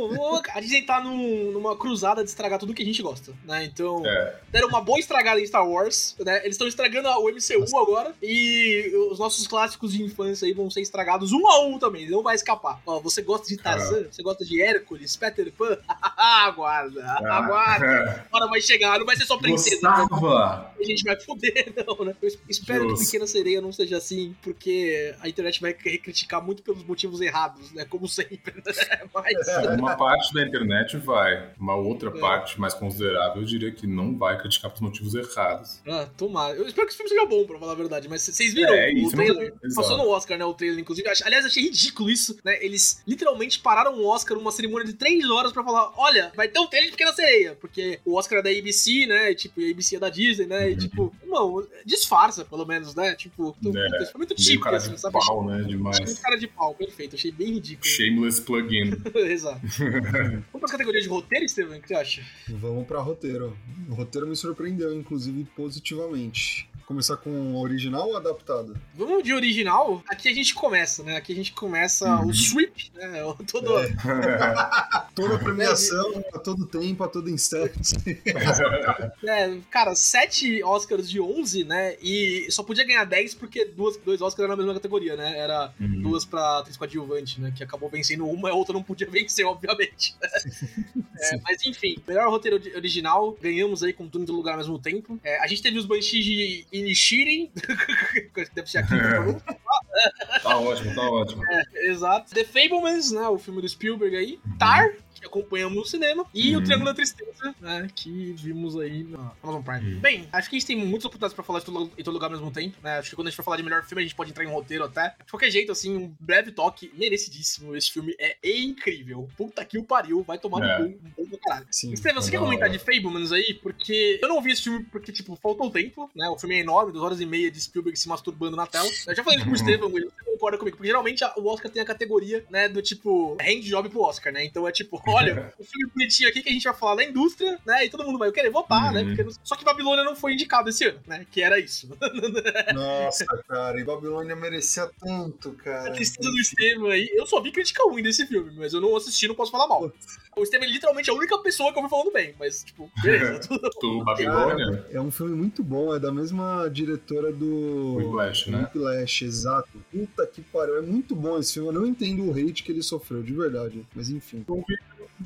a Disney tá num- numa cruzada de estragar tudo que a gente gosta, né? Então, É. deram uma boa estragada em Star Wars, né? Eles estão estragando o MCU agora e os nossos clássicos de infância aí vão ser estragados um a um também, não vai escapar. Ó, você gosta de Tarzan? Você gosta de Hércules, Peter Pan? *laughs* aguarda, aguarda. A hora vai chegar, não vai ser só princesa. né? Gostava! A gente vai foder, *laughs* não, né? Eu es- espero Justo. que Pequena Sereia não seja assim, porque a internet vai criticar muito pelos motivos errados, né? Como sempre, né? *laughs* Mas. Uma parte da internet vai, uma outra É. parte mais considerável eu diria que não vai criticar por motivos errados. Ah, tomara. Eu espero que esse filme seja bom, pra falar a verdade. Mas vocês viram É, o trailer? não- Passou no Oscar, né? O trailer, inclusive. Aliás, achei ridículo isso, né? Eles literalmente pararam o Oscar numa cerimônia de três horas pra falar: olha, vai ter um trailer de Pequena Sereia. Porque o Oscar é da ABC, né? E, tipo, e a ABC é da Disney, né? E Uhum. tipo, irmão, disfarça, pelo menos, né? Tipo, então, É, puta, foi muito típico, cara assim, de sabe? pau, né? Demais. cara de pau, perfeito. Achei bem ridículo. Shameless plugin. *laughs* Exato. Vamos pras categorias de roteiro, Steven? O que você acha? Vamos pra roteiro. O roteiro me surpreendeu, inclusive, positivamente. Começar com o original ou adaptado? Vamos de original. Aqui a gente começa, né? Aqui a gente começa Uhum. o sweep, né? *laughs* O Todo... *laughs* Toda premiação, a todo tempo, a todo instante. *laughs* É, cara, 7 Oscars de 11, né? E só podia ganhar 10 porque duas, dois Oscars eram na mesma categoria, né? Era Uhum. duas pra atriz coadjuvante, né? Que acabou vencendo uma e a outra não podia vencer, obviamente. É, mas enfim, melhor roteiro ori- original, ganhamos aí com tudo em todo lugar ao mesmo tempo. É, a gente teve os Banshees de Inishirin, *laughs* deve ser aqui, né? Tá ótimo, tá ótimo. Exato. The Fablemans, né? O filme do Spielberg aí. Tar, que acompanhamos no cinema. E o Uhum. Triângulo da Tristeza, né? Que vimos aí na Amazon Prime. Uhum. Bem, acho que a gente tem muitas oportunidades pra falar de todo, em todo lugar ao mesmo tempo, né? Acho que quando a gente for falar de melhor filme, a gente pode entrar em um roteiro até. De qualquer jeito, assim, um breve toque merecidíssimo. Esse filme é incrível. Puta que o pariu. Vai tomar É. no cu. Um bom do caralho. Sim. Estevam, você quer comentar de Fablemans aí? Porque eu não vi esse filme porque, tipo, faltou tempo, né? O filme é enorme, duas horas e meia de Spielberg se masturbando na tela. Eu já falei isso pro *laughs* Estevam, ele concorda comigo, porque geralmente o Oscar tem a categoria, né, do tipo, handjob pro Oscar, né? Então é tipo, *laughs* olha, o filme bonitinho aqui que a gente vai falar da indústria, né? E todo mundo vai querer votar, né? Uhum. Porque não- Só que Babilônia não foi indicado esse ano, né? Que era isso. *laughs* Nossa, cara, e Babilônia merecia tanto, cara. A tristeza do Estevam aí. Eu só vi crítica ruim desse filme, mas eu não assisti, não posso falar mal. O Estevam é literalmente a única pessoa que eu vi falando bem, mas, tipo, beleza. *laughs* Do Babilônia, É um filme muito bom, é da mesma diretora do. Whiplash, né? Whiplash, exato. Puta que pariu, é muito bom esse filme. Eu não entendo o hate que ele sofreu, de verdade. Mas enfim. eu vi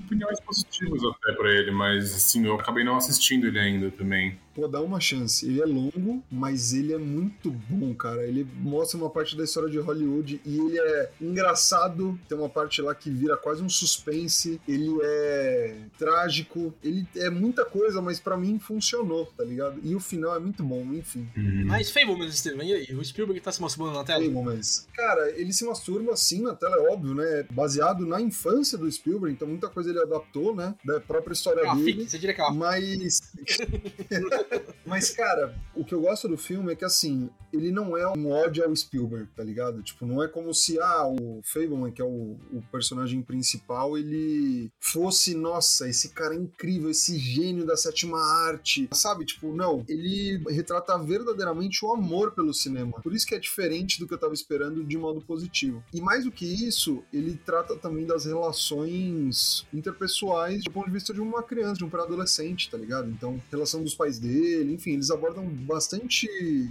opiniões positivas até pra ele, mas assim, eu acabei não assistindo ele ainda também. Pô, dá uma chance. Ele é longo, mas ele é muito bom, cara. Ele mostra uma parte da história de Hollywood e ele é engraçado. Tem uma parte lá que vira quase um suspense. Ele é trágico. Ele é muita coisa, mas pra mim funcionou, tá ligado? E o final é muito bom, enfim. Mas Fablemans, Estevam, e aí? O Spielberg tá se masturbando na tela? Mas, cara, ele se masturba sim na tela, é óbvio, né? Baseado na infância do Spielberg, então muita coisa ele adaptou, né? Da própria história uma dele. fic, você diria que é uma Mas. *laughs* Mas, cara, o que eu gosto do filme é que, assim, ele não é um ódio ao Spielberg, tá ligado? Tipo, não é como se, ah, o Fableman, que é o, o personagem principal, ele fosse, nossa, esse cara é incrível, esse gênio da sétima arte, sabe? Tipo, não. Ele retrata verdadeiramente o amor pelo cinema. Por isso que é diferente do que eu tava esperando de modo positivo. E mais do que isso, ele trata também das relações interpessoais do ponto de vista de uma criança, de um pré-adolescente, tá ligado? Então, relação dos pais dele, enfim, eles abordam bastante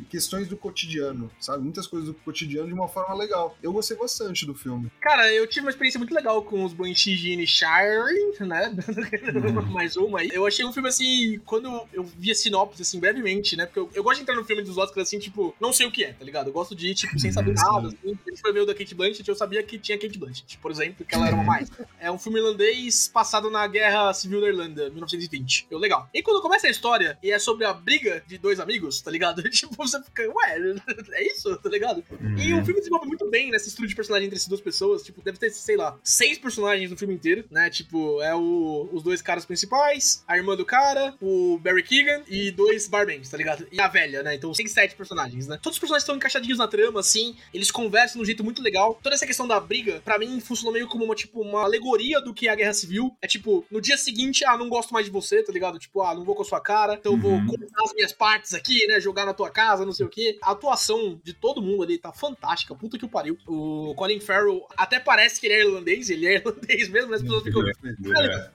questões do cotidiano, sabe? Muitas coisas do cotidiano de uma forma legal. Eu gostei bastante do filme. Cara, eu tive uma experiência muito legal com os Banshees de Inisherin, né? *laughs* Mais uma aí. Eu achei um filme assim, quando eu, vi a sinopse, assim, brevemente, né? Porque eu, eu gosto de entrar no filme dos Oscars assim, tipo, não sei o que é, tá ligado? Eu gosto de ir, tipo, sem saber nada, assim. Gente foi o da Kate Blanchett, eu sabia que tinha Kate Blanchett, por exemplo, que ela era uma mais. É um filme irlandês passado na Guerra Civil da Irlanda, 1920. Eu, legal. E quando começa a história e é sobre a briga de dois amigos, tá ligado? *laughs* Tipo, você fica, ué, é isso, tá ligado? E o filme desenvolve muito bem nessa estrutura de personagem entre essas duas pessoas. Tipo, deve ter, sei lá, seis personagens no filme inteiro, né? Tipo, é o, os dois caras principais, a irmã do cara, o Barry Keegan e dois barmans, tá ligado? E a velha, né? Então tem sete personagens, né? Todos os personagens estão encaixadinhos na trama, assim, eles conversam de um jeito muito legal. Toda essa questão da briga, pra mim, funcionou meio como uma, tipo, uma alegoria do que é a Guerra Civil. É tipo, no dia seguinte, ah, não gosto mais de você, tá ligado? Tipo, ah, não vou com a sua cara, então eu vou Uhum. cortar as minhas partes aqui, né? Jogar na tua casa, não sei o quê. A atuação de todo mundo ali tá fantástica, puta que o pariu. O Colin Farrell até parece que ele é irlandês, ele é irlandês mesmo, né? As pessoas ficam.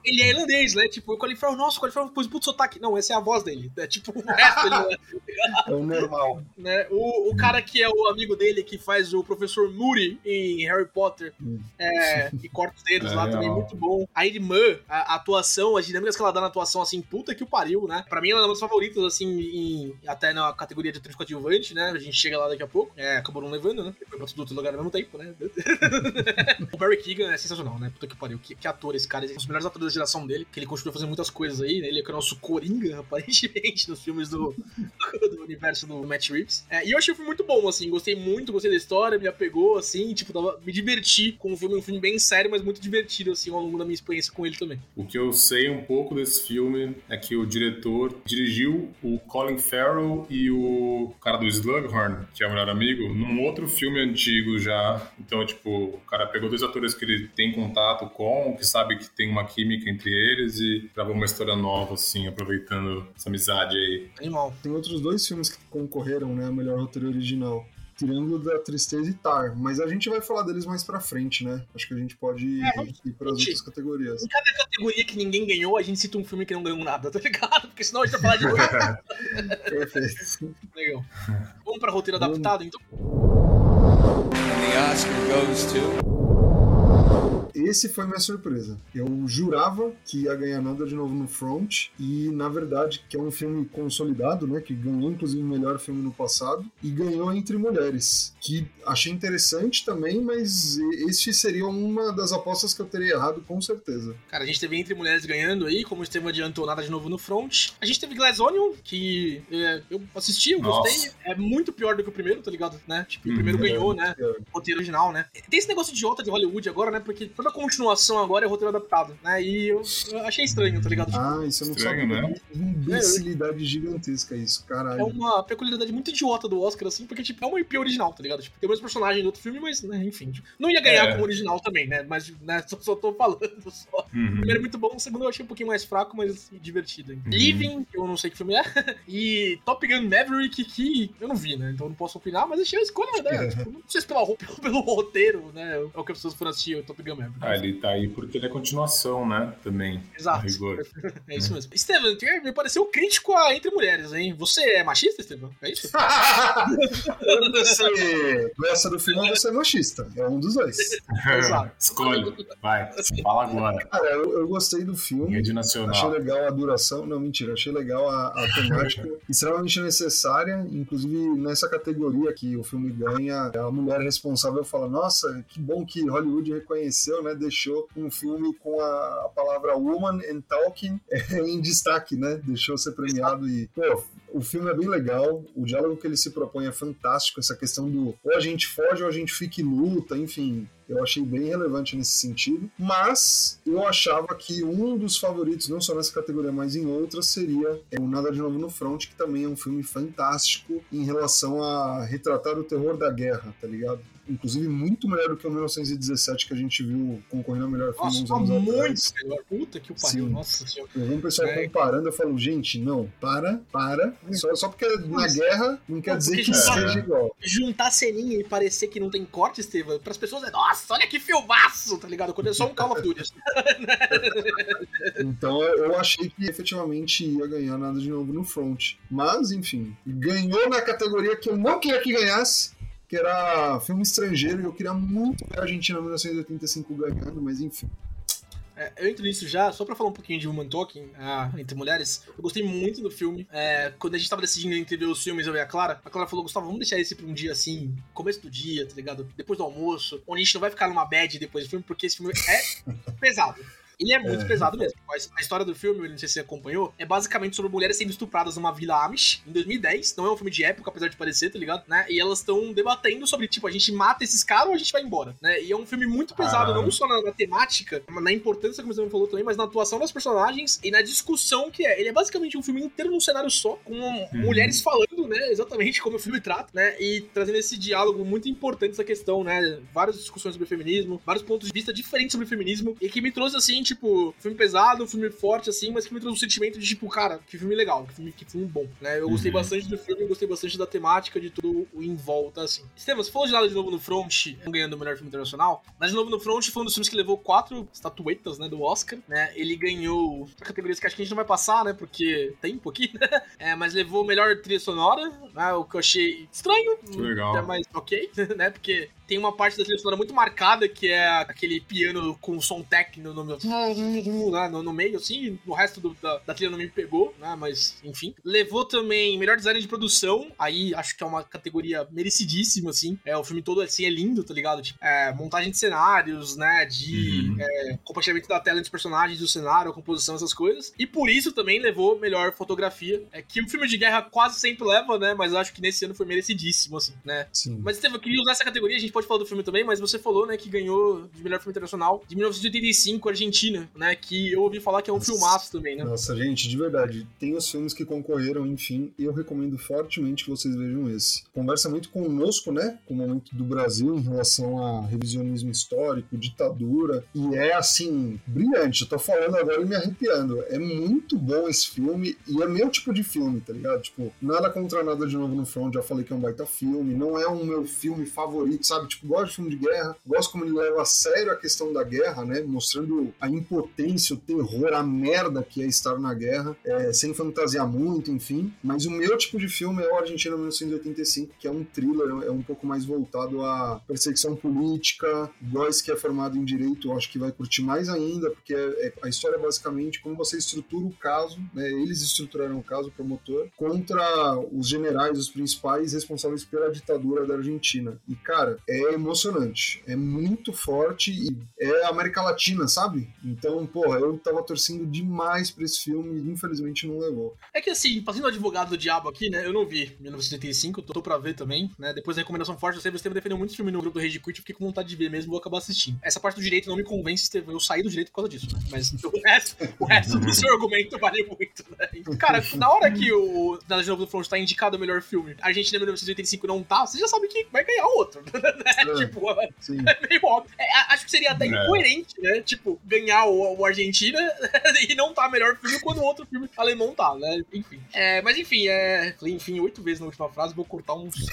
Ele é irlandês, né? Tipo, o Colin Farrell, nossa, o Colin Farrell pôs puto sotaque. Não, essa é a voz dele. É tipo, o resto ele não é É o normal. né? O, o cara que é o amigo dele, que faz o professor Moody em Harry Potter, Hum. é, e corta os dedos É, lá também, ó. muito bom. A irmã, a, a atuação, as dinâmicas que ela dá na atuação, assim, puta que o pariu, né? Pra mim, ela é uma das favoritas, assim, em- até na categoria de atriz coadjuvante, né? A gente chega lá daqui a pouco. É, acabou não levando, né? Foi pra tudo outro lugar ao mesmo tempo, né? *laughs* o Barry Keegan é sensacional, né? Puta que pariu. Que, que ator esse cara. Ele é um dos melhores atores da geração dele, que ele continua fazendo muitas coisas aí, né? Ele é o nosso Coringa, *laughs* aparentemente, nos filmes do, do universo do Matt Reeves. É, e eu achei o filme muito bom, assim, gostei muito, gostei da história, me apegou, assim, tipo, tava, me diverti com o filme, um filme bem sério, mas muito divertido, assim, ao longo da minha experiência com ele também. O que eu sei um pouco desse filme é que o diretor dirigiu o o Colin Farrell e o cara do Slughorn, que é o melhor amigo, num outro filme antigo já. Então, tipo, o cara pegou dois atores que ele tem contato com, que sabe que tem uma química entre eles e gravou uma história nova, assim, aproveitando essa amizade aí. Animal. Tem outros dois filmes que concorreram, né? A melhor roteiro original. Triângulo da Tristeza e Tar. Mas a gente vai falar deles mais pra frente, né? Acho que a gente pode É, ir pras gente. outras categorias. Em cada categoria que ninguém ganhou, a gente cita um filme que não ganhou nada, *laughs* tá ligado? Porque senão a gente vai falar de dois. *laughs* Perfeito. Legal. Vamos pra roteiro adaptado, então? And the Oscar goes to. Esse foi minha surpresa. Eu jurava que ia ganhar nada de novo no Front, e na verdade, que é um filme consolidado, né? Que ganhou inclusive o melhor filme no passado, e ganhou Entre Mulheres, que achei interessante também, mas este seria uma das apostas que eu teria errado, com certeza. Cara, a gente teve Entre Mulheres ganhando aí, como o Estevam adiantou, nada de novo no front. A gente teve Glass Onion, que é, eu assisti, eu Nossa. gostei. É muito pior do que o primeiro, tá ligado? Né? Tipo, o primeiro ganhou, né? É, Roteiro original, né? Tem esse negócio idiota de Hollywood agora, né? Porque toda continuação agora é roteiro adaptado, né? E eu, eu achei estranho, tá ligado? Ah, isso eu não Estranho, sabia. né? Imbecilidade gigantesca isso, caralho. É uma peculiaridade muito idiota do Oscar, assim, porque, tipo, é uma IP original, tá ligado? Tipo, tem o mesmo personagem do outro filme, mas, né, enfim. tipo, não ia ganhar É. como original também, né? Mas, né, só, só tô falando *laughs* só. O Uhum. primeiro é muito bom, o segundo eu achei um pouquinho mais fraco, mas divertido. hein? Living, que eu não sei que filme é, *laughs* e Top Gun Maverick, que eu não vi, né? Então eu não posso opinar, mas achei a escolha, né? *laughs* Tipo, não sei se pelo, pelo, pelo roteiro, né? É o que as pessoas foram assistir o Top Gun Maverick. Ah, ele tá aí porque ele é continuação, né? Também. Exato. É isso mesmo. Estevam, me pareceu crítico a Entre Mulheres, hein? Você é machista, Estevam? É isso? *laughs* Você gosta do filme você é machista? É um dos dois. *laughs* Exato. Escolhe. Vai, fala agora. Cara, eu, eu gostei do filme. Rede Achei Nacional. legal a duração, não, mentira, achei legal a, a temática, *laughs* extremamente necessária, inclusive nessa categoria que o filme ganha, a mulher responsável fala, nossa, que bom que Hollywood reconheceu, né, deixou um filme com a, a palavra woman and talking eh, *laughs* em destaque, né, deixou ser premiado e, pô, o filme é bem legal, o diálogo que ele se propõe é fantástico, essa questão do ou a gente foge ou a gente fica e luta, enfim, eu achei bem relevante nesse sentido, mas eu achava que um dos favoritos, não só nessa categoria, mas em outras, seria o Nada de Novo no Front, que também é um filme fantástico em relação a retratar o terror da guerra, tá ligado? Inclusive muito melhor do que o 1917 que a gente viu concorrendo ao melhor filme Nossa, anos muito atrás. melhor. Puta que o pariu. Sim. Nossa senhora. Eu vi um pessoal É. comparando, eu falo, gente, não, para, para. Só, só porque é na guerra não quer Não, dizer que seja igual. Juntar ceninha e parecer que não tem corte, Estevam, pras pessoas é, nossa, olha que filmaço, tá ligado? Quando é só um Call of Duty. *laughs* Então eu achei que efetivamente ia ganhar nada de novo no front. Mas, enfim, ganhou na categoria que eu não queria que ganhasse, que era filme estrangeiro, e eu queria muito ver a Argentina 1985 ganhando, mas enfim. É, eu entro nisso já, só pra falar um pouquinho de Woman Talking, ah, entre mulheres. Eu gostei muito do filme. É, quando a gente tava decidindo entre ver os filmes, eu e a Clara, a Clara falou: Gustavo, vamos deixar esse pra um dia assim, começo do dia, tá ligado? Depois do almoço, onde a gente não vai ficar numa bad depois do filme, porque esse filme é *laughs* pesado. Ele é muito É. pesado mesmo. A história do filme, não sei se você acompanhou, é basicamente sobre mulheres sendo estupradas numa vila Amish em 2010. Não é um filme de época, apesar de parecer, tá ligado? Né? E elas estão debatendo sobre, tipo, a gente mata esses caras ou a gente vai embora, né? E é um filme muito pesado, Caralho. não só na, na temática, na importância, como você me falou também, mas na atuação das personagens e na discussão que é. Ele é basicamente um filme inteiro num cenário só, com mulheres falando, né? Exatamente como o filme trata, né? E trazendo esse diálogo muito importante essa questão, né? Várias discussões sobre feminismo, vários pontos de vista diferentes sobre feminismo, e que me trouxe, assim, tipo, filme pesado, filme forte, assim, mas que me trouxe um sentimento de, tipo, cara, que filme legal, que filme, que filme bom, né? Eu gostei Uhum. bastante do filme, gostei bastante da temática, de tudo o em volta, assim. Estevam, você falou de Nada de Novo no Front, ganhando o melhor filme internacional. Nada de Novo no Front foi um dos filmes que levou quatro estatuetas, né, do Oscar, né? Ele ganhou categorias que acho que a gente não vai passar, né, porque tempo aqui, né? *laughs* É, mas levou melhor trilha sonora, né, o que eu achei estranho, legal. é mais ok, *laughs* né, porque tem uma parte da trilha sonora muito marcada, que é aquele piano com som técnico no, no, no, no meio, assim, o resto do- da, da trilha não me pegou, né, mas enfim. Levou também melhor design de produção, aí acho que é uma categoria merecidíssima, assim, é, o filme todo, assim, é lindo, tá ligado? Tipo, é, montagem de cenários, né, de Uhum. é, compartilhamento da tela entre os personagens, do cenário, a composição, essas coisas, e por isso também levou melhor fotografia, é que o filme de guerra quase sempre leva, né, mas acho que nesse ano foi merecidíssimo, assim, né. Sim. Mas, Estevam, eu queria usar essa categoria, a gente pode pode falar do filme também, mas você falou, né, que ganhou de melhor filme internacional de 1985, Argentina, né? Que eu ouvi falar que é um Nossa. filmaço também, né? Nossa, gente, de verdade, tem os filmes que concorreram, enfim, e eu recomendo fortemente que vocês vejam esse. Conversa muito conosco, né, com o momento do Brasil em relação a revisionismo histórico, ditadura, e é, assim, brilhante. Eu tô falando agora e me arrepiando. É muito bom esse filme, e é meu tipo de filme, tá ligado? Tipo, nada contra nada de novo no front, já falei que é um baita filme, não é um meu filme favorito, sabe? Tipo, gosto de filme de guerra, gosto como ele leva a sério a questão da guerra, né, mostrando a impotência, o terror, a merda que é estar na guerra, é, sem fantasiar muito, enfim. Mas o meu tipo de filme é o Argentina 1985, que é um thriller, é um pouco mais voltado à perseguição política. Góis que é formado em direito, eu acho que vai curtir mais ainda, porque é, é- a história é basicamente como você estrutura o caso, né? Eles estruturaram o caso, o promotor, contra os generais, os principais responsáveis pela ditadura da Argentina. E, cara, é emocionante, é muito forte e é América Latina, sabe? Então, porra, eu tava torcendo demais pra esse filme e infelizmente não levou. É que assim, fazendo advogado do diabo aqui, né? Eu não vi 1985, tô, pra ver também, né? Depois da recomendação forte, eu sempre, sempre defendeu muito filme no grupo do Rage Quit, fiquei com vontade de ver mesmo, vou acabar assistindo. Essa parte do direito não me convence, Estevão, eu saí do direito por causa disso, né? Mas *laughs* o resto, o resto do seu argumento vale muito, né? Cara, na hora que o Nada de Novo do Front tá indicado o melhor filme, Argentina 1985 não tá, você já sabe que vai ganhar outro, *laughs* né? É. *laughs* Tipo, Sim. é meio óbvio. É, acho que seria até É. incoerente, né? Tipo, ganhar o, o Argentina *laughs* e não tá melhor filme quando o outro filme alemão tá, né? Enfim. É, mas enfim, é. Falei, enfim, oito vezes na última frase, vou cortar uns. *laughs*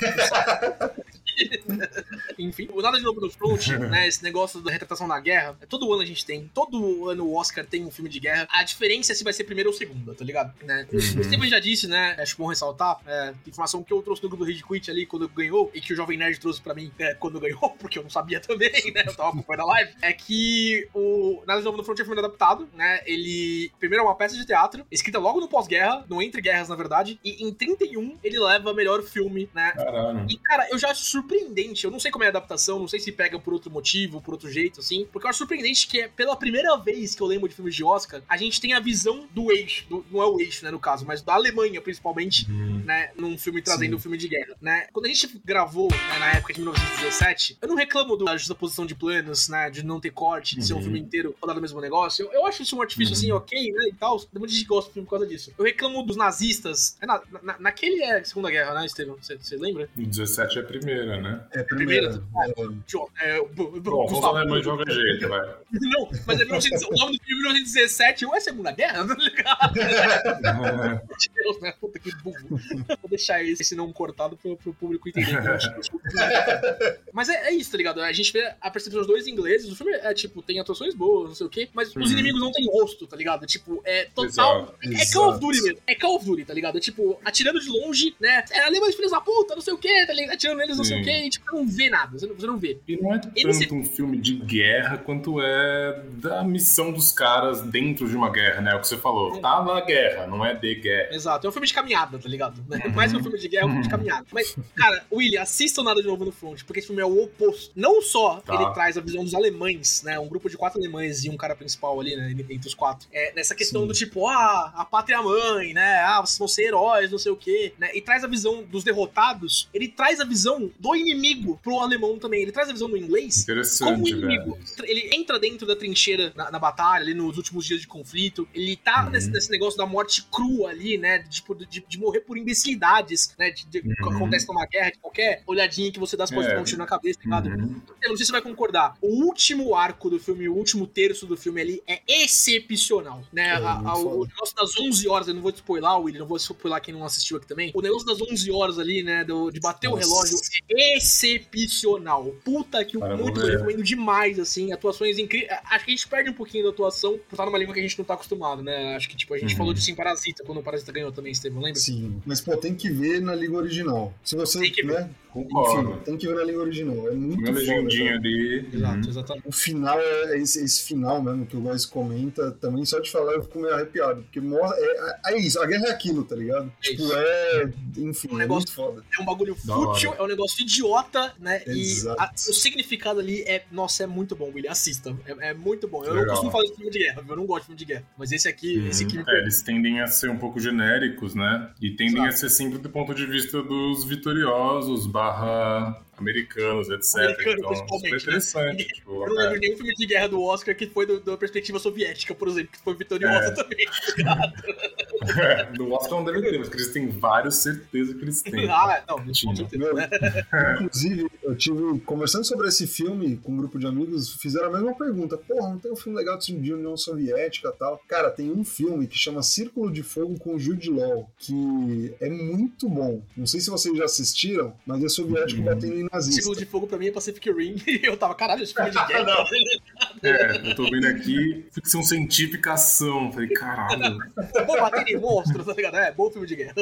enfim, o Nada de Novo no Front, né? Esse negócio da retratação da guerra, é, todo ano a gente tem. Todo ano o Oscar tem um filme de guerra. A diferença é se vai ser primeira ou segunda, tá ligado? Né? O Steven já disse, né? Acho bom ressaltar. É, informação que eu trouxe do grupo do Rage Quit ali quando ganhou, e que o Jovem Nerd trouxe pra mim é, quando ganhou, *laughs* porque eu não sabia também, né? Eu tava acompanhando a live. É que o Nada de Novo no Front um filme adaptado, né? Ele. Primeiro é uma peça de teatro, escrita logo no pós-guerra, no Entre Guerras, na verdade. E em 31 ele leva melhor filme, né? Caralho. E, cara, eu já acho surpreendente. Eu não sei como é a adaptação, não sei se pega por outro motivo, por outro jeito, assim. Porque eu acho surpreendente que é pela primeira vez que eu lembro de filmes de Oscar, a gente tem a visão do eixo. do- não é o eixo, né, no caso, mas da Alemanha, principalmente, né, num filme trazendo Sim. um filme de guerra, né? Quando a gente gravou, né, na época de 1917, eu não reclamo do- da justaposição de planos, né, de não ter corte, de ser um Uhum. filme inteiro falando o mesmo negócio. Eu, eu acho isso um artifício, assim, ok, né, e tal. Tem muita gente que gosta do filme por causa disso. Eu reclamo dos nazistas. É na, na- naquele é Segunda Guerra, né, Estevão? Você lembra? O 17 é a primeira, né? É a primeira. Primeira? Jo- é, o- o- Bom, os Gustavo- alemães jogam jeito, vai. *laughs* Não, mas é 19, o nome do filme é 1917 ou é Segunda Guerra? *laughs* Tá ligado? Deus, *laughs* né? Puta que burro. Vou deixar esse, esse não cortado pro, pro público entender. que eu acho que eu sou- mas é, é isso, tá ligado? A gente vê a percepção dos dois ingleses. O filme é tipo, tem atuações boas, não sei o quê, mas os Uhum. inimigos não têm rosto, tá ligado? Tipo, é total. Exato. É Call of. Duty mesmo. É Call of Duty, tá ligado? É tipo, atirando de longe, né? É alemães filhos da puta, não sei o quê, tá ligado? Atirando neles, não sei o Sim. quê, e tipo, não vê nada, você não, você não vê. E não é tanto Ele um filme de guerra quanto é da missão dos caras dentro de uma guerra, né? É o que você falou. Tá na guerra, não é de guerra. Exato, é um filme de caminhada, tá ligado? *laughs* Uhum. Mais que um filme de guerra, é um filme de caminhada. Mas, cara, William, assista o Nada de Novo no Front, porque filme é o oposto. Não só Tá. ele traz a visão dos alemães, né? Um grupo de quatro alemães e um cara principal ali, né? Entre os quatro. É, nessa questão Sim. do tipo, ah, a pátria mãe, né? Ah, vocês vão ser heróis, não sei o quê, né? E traz a visão dos derrotados. Ele traz a visão do inimigo pro alemão também. Ele traz a visão do inglês como inimigo. velho. Ele entra dentro da trincheira na, na batalha, ali nos últimos dias de conflito. Ele tá Uhum. nesse, nesse negócio da morte crua ali, né? De, tipo, de, de morrer por imbecilidades, né? De, de- Uhum. acontece numa guerra, de qualquer olhadinha que você dá, você É. tiro na cabeça, tá ligado? Uhum. Eu não sei se você vai concordar. O último arco do filme, o último terço do filme ali é excepcional, né? É, A- a- o negócio das 11 horas, eu não vou te spoiler, William, não vou spoiler quem não assistiu aqui também. O negócio das 11 horas ali, né? do- de bater o Nossa. relógio é excepcional. Puta que o Cara, muito eu recomendo demais, assim. Atuações incríveis. Acho que a gente perde um pouquinho da atuação por estar numa língua que a gente não tá acostumado, né? Acho que, tipo, a gente Uhum. falou disso em Parasita, quando o Parasita ganhou também, Estevam, lembra? Sim, mas pô, tem que ver na língua original. Se você, Tem que ver. né? Enfim, tem que ver na língua original. É muito foda. legendinha ali. Exato, Uhum. exatamente. O final é esse, esse final mesmo que o Góis comenta, também só de falar eu fico meio arrepiado. Porque mo- é, é isso, a guerra é aquilo, tá ligado? É tipo, isso. é. Enfim, Um é negócio- muito foda. É um bagulho fútil, é um negócio idiota, né? Exato. E a- o significado ali é, nossa, é muito bom, William. Assista. É, é muito bom. Eu não Legal. costumo falar de filme de guerra, eu não gosto de filme de guerra. Mas esse aqui, esse aqui É, eles tendem a ser um pouco genéricos, né? E tendem Exato. a ser sempre do ponto de vista dos vitoriosos, barra americanos, etc. Americano, então, principalmente, super né? interessante. *laughs* tipo, Eu não é. lembro nenhum filme de guerra do Oscar que foi do- da perspectiva soviética, por exemplo, que foi vitoriosa É. também. *laughs* No Oscar não deve ter, mas que eles têm vários, certeza que eles têm. Ah, não, com Tinha. certeza. Meu, *laughs* inclusive, eu tive, conversando sobre esse filme com um grupo de amigos, fizeram a mesma pergunta. Porra, não tem um filme legal de União Soviética e tal? Cara, tem um filme que chama Círculo de Fogo com Jude Law, que é muito bom. Não sei se vocês já assistiram, mas é soviético batendo em nazista. Círculo de Fogo pra mim é Pacific Rim. *laughs* E eu tava, caralho, esse filme de *laughs* guerra. É, eu tô vendo aqui ficção científica ação. Falei, caralho. *laughs* Vou bater em monstro, tá ligado? É, bom filme de guerra.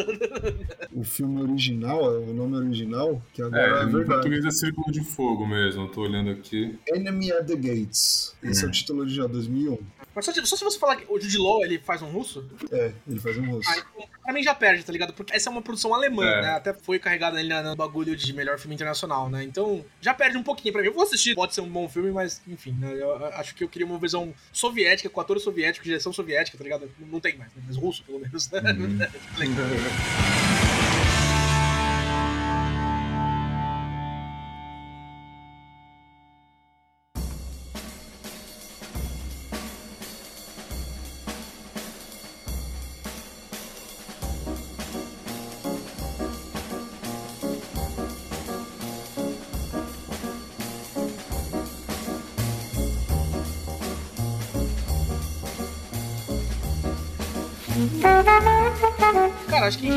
O filme original, é o nome original, que É, agora é, em verdade. português é Círculo de Fogo mesmo, eu tô olhando aqui. Enemy at the Gates. Esse é o Hum. título original, 2001. Mas só, se- só se você falar que o Jude Law, ele faz um russo, É, ele faz um rosto. ah, então, pra mim já perde, tá ligado? Porque essa é uma produção alemã, É. né? Até foi carregada ali no bagulho de melhor filme internacional, né? Então, já perde um pouquinho pra mim. Eu vou assistir, pode ser um bom filme, mas, enfim, né? Eu eu acho que eu queria uma versão soviética, com atores soviéticos, direção soviética, tá ligado? Não tem mais, né? mas russo, pelo menos, né? Uhum. *laughs* *laughs*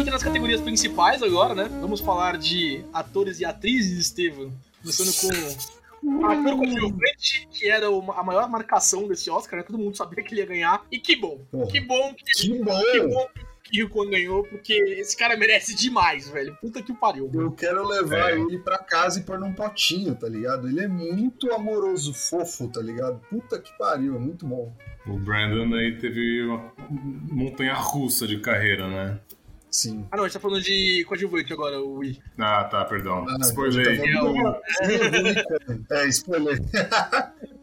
Cara, acho que a gente entra nas categorias principais agora, né? Vamos falar de atores e atrizes, Estevam. Começando com ator coadjuvante, que era uma- a maior marcação desse Oscar, né? Todo mundo sabia que ele ia ganhar. E que bom. Porra. Que bom que, Que bom! que bom que o Kwan ganhou, porque esse cara merece demais, velho. Puta que pariu. Eu quero levar É. ele pra casa e pôr num potinho, tá ligado? Ele é muito amoroso, fofo, tá ligado? Puta que pariu, é muito bom. O Brandon aí teve uma montanha russa de carreira, né? Sim. Ah, não, a gente tá falando de coadjuvante agora, o Wii. Ah, tá, perdão. Ah, Spoiler. tá É, do- É, spoiler. *laughs*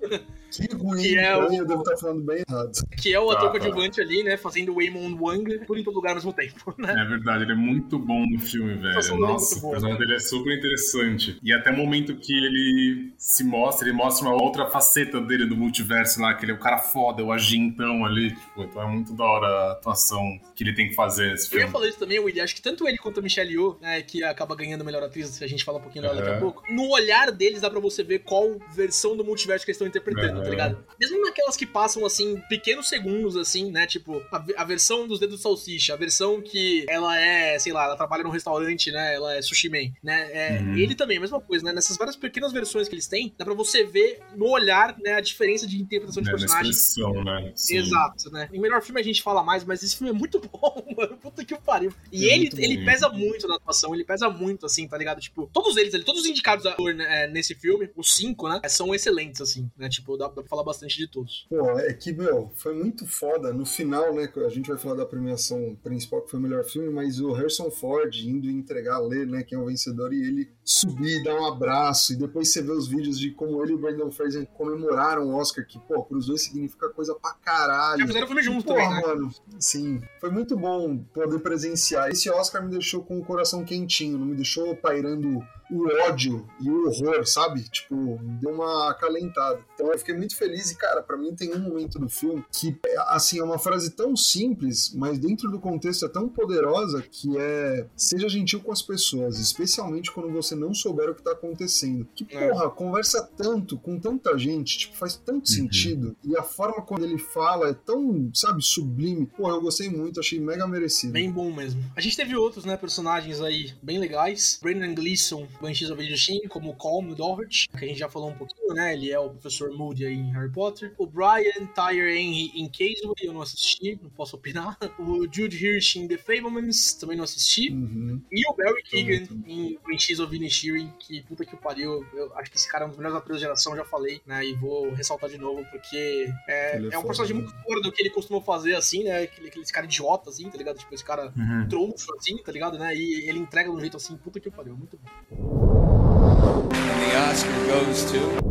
que ruim, Que é o- eu devo estar falando bem errado. Que é o Tá, ator tá. coadjuvante ali, né? Fazendo o Waymond Wang por em todo lugar ao mesmo tempo, né? É verdade, ele é muito bom no filme, velho. Dele é Nossa, o personagem dele é super interessante. E até o momento que ele se mostra, ele mostra uma outra faceta dele do multiverso lá, que ele é o cara foda, é o agintão ali. Tipo, então é muito da hora a atuação que ele tem que fazer nesse Eu ia filme. falar isso também, William. Acho que tanto ele quanto a Michelle Yeoh, né, que acaba ganhando a melhor atriz, se a gente falar um pouquinho dela daqui a pouco, no olhar deles dá pra você ver qual versão do multiverso que eles estão interpretando, Aham. tá ligado? Mesmo naquelas que passam, assim, pequenos segundos, assim, né, tipo, a, a versão dos dedos de salsicha, a versão que ela é, sei lá, ela trabalha num restaurante, né, ela é sushi man, né, é, Uhum. ele também, a mesma coisa, né, nessas várias pequenas versões que eles têm, dá pra você ver no olhar, né, a diferença de interpretação de Né, personagens. expressão, né? Sim. Exato, né? Em melhor filme a gente fala mais, mas esse filme é muito *laughs* bom, mano. Puta que pariu. E É ele, bom. ele pesa muito na atuação, ele pesa muito, assim, tá ligado? Tipo, todos eles, ele, todos os indicados a né, é, nesse filme, os cinco, né, são excelentes, assim, né? Tipo, dá, dá pra falar bastante de todos. Pô, é que, meu, foi muito foda. No final, né, a gente vai falar da premiação principal, que foi o melhor filme, mas o Harrison Ford indo entregar a Lê, né, que é o vencedor, e ele subir, dar um abraço, e depois você vê os vídeos de como ele e o Brandon Fraser comemoraram o Oscar, que, pô, pros dois significa coisa pra caralho. Já fizeram filme juntos Porra, também, né? mano, sim. Foi muito bom poder presenciar. Esse Oscar me deixou com o coração quentinho, não me deixou pairando o ódio e o horror, sabe? Tipo, deu uma acalentada. Então eu fiquei muito feliz e, cara, pra mim tem um momento do filme que, assim, é uma frase tão simples, mas dentro do contexto é tão poderosa que é seja gentil com as pessoas, especialmente quando você não souber o que tá acontecendo. Que, É. porra, conversa tanto com tanta gente, tipo, faz tanto Uhum. sentido. E a forma como ele fala é tão, sabe, sublime. Porra, eu gostei muito, achei mega merecido. Bem bom mesmo. A gente teve outros, né, personagens aí bem legais. Brandon Gleeson, Banshees of Inisherin, como o Colm Doherty, que a gente já falou um pouquinho, né? Ele é o professor Moody aí em Harry Potter. O Brian Tyre Henry em Caseway, eu não assisti, não posso opinar. O Jude Hirsch em The Fablemans, também não assisti. Uhum. E o Barry Keegan Também, em Banshees of Inisherin, que puta que pariu. Eu acho que esse cara é um dos melhores atores da geração, já falei, né? E vou ressaltar de novo, porque é, é é um personagem né? muito fora do que ele costuma fazer, assim, né? Aquele, aquele cara idiota, assim, tá ligado? Tipo, esse cara Uhum. troncho, assim, tá ligado, né? E ele entrega de um jeito assim, puta que pariu, muito bom. And the Oscar goes to.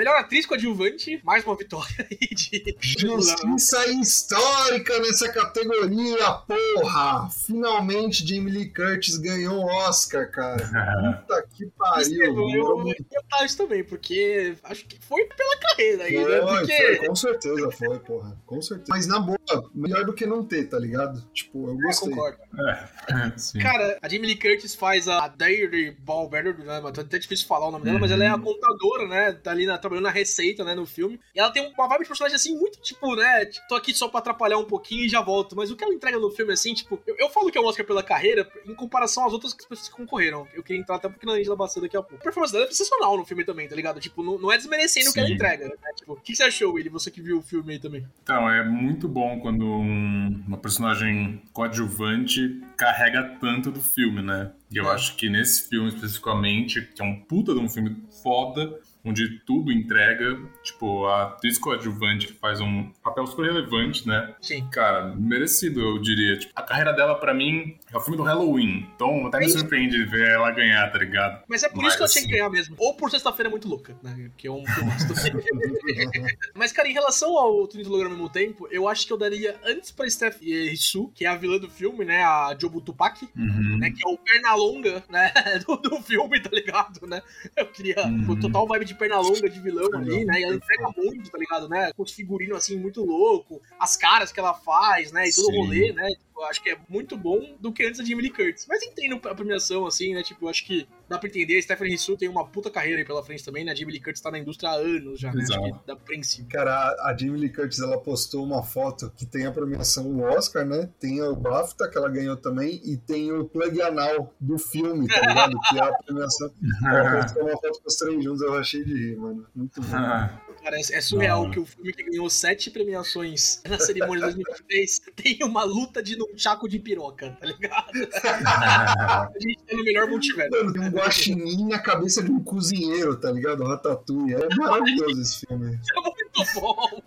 Melhor atriz coadjuvante, mais uma vitória *laughs* aí de. Justiça histórica nessa categoria, porra! Finalmente Jamie Lee Curtis ganhou o Oscar, cara. *laughs* Puta que pariu. Eu, eu, isso também, porque acho que foi pela carreira aí, né? Porque... Foi, com certeza foi, porra. Com certeza. Mas na boa, melhor do que não ter, tá ligado? Tipo, eu gostei. Eu concordo. É, *laughs* Cara, a Jamie Lee Curtis faz a Dairy Ballbetter, né? Tá até difícil falar o nome dela, uhum. mas ela é a contadora, né? Tá ali na, trabalhando na receita, né? No filme. E ela tem uma vibe de personagem assim, muito tipo, né? Tipo, tô aqui só pra atrapalhar um pouquinho e já volto. Mas o que ela entrega no filme, assim, tipo, eu, eu falo que é o Oscar pela carreira em comparação às outras pessoas que concorreram. Eu queria entrar até porque na Angela Bassett daqui a pouco. A performance dela é sensacional no filme também, tá ligado? Tipo, não, não é desmerecendo o que ela entrega, né? Tipo, o que você achou, ele? Você que viu o filme aí também. Então, é muito bom quando um, uma personagem coadjuvante carrega tanto do filme, né? E eu é. acho que nesse filme especificamente, que é um puta de um filme foda, onde tudo entrega, tipo, a atriz coadjuvante que faz um papel super relevante, né? Sim. Cara, merecido, eu diria. Tipo, a carreira dela, para mim, é o filme do Halloween. Então, até me surpreende ver ela ganhar, tá ligado? Mas é por Mas, isso que ela tinha que ganhar mesmo. Ou por Sexta-feira é Muito Louca, né? Que é um filme *laughs* Mas, cara, em relação ao Trinity Holograma ao mesmo tempo, eu acho que eu daria antes pra Steph Rissu, que é a vilã do filme, né? A Jobu Tupac, uhum. né? Que é o Pernalonga, né? *laughs* Do, do filme, tá ligado, né? Eu queria uhum. o total vibe de perna longa de vilão ali, né? E ela entrega muito, tá ligado, né? Com os figurinos assim muito louco, as caras que ela faz, né? E todo o rolê, né? eu acho que é muito bom do que antes da Jamie Lee Curtis. Mas entendo a premiação, assim, né? Tipo, eu acho que dá pra entender. A Stephanie Rissu tem uma puta carreira aí pela frente também, né? A Jamie Lee Curtis tá na indústria há anos já, né? Exato. Acho que dá princípio. Cara, a Jamie Lee Curtis, ela postou uma foto que tem a premiação o Oscar, né? Tem o BAFTA, que ela ganhou também, e tem o plug anal do filme, tá ligado? que é a premiação. *laughs* Ela postou uma foto com os três juntos, eu achei de rir, mano. Muito bom. Cara, é, surreal Não. que o filme que ganhou sete premiações na cerimônia de 2023 *laughs* tem uma luta de nunchaku de piroca, tá ligado? *laughs* a gente tá no melhor multiverso. Mano, tem um guaxinim na cabeça de um cozinheiro, tá ligado? Ratatouille. É maravilhoso esse filme. *laughs* É muito bom,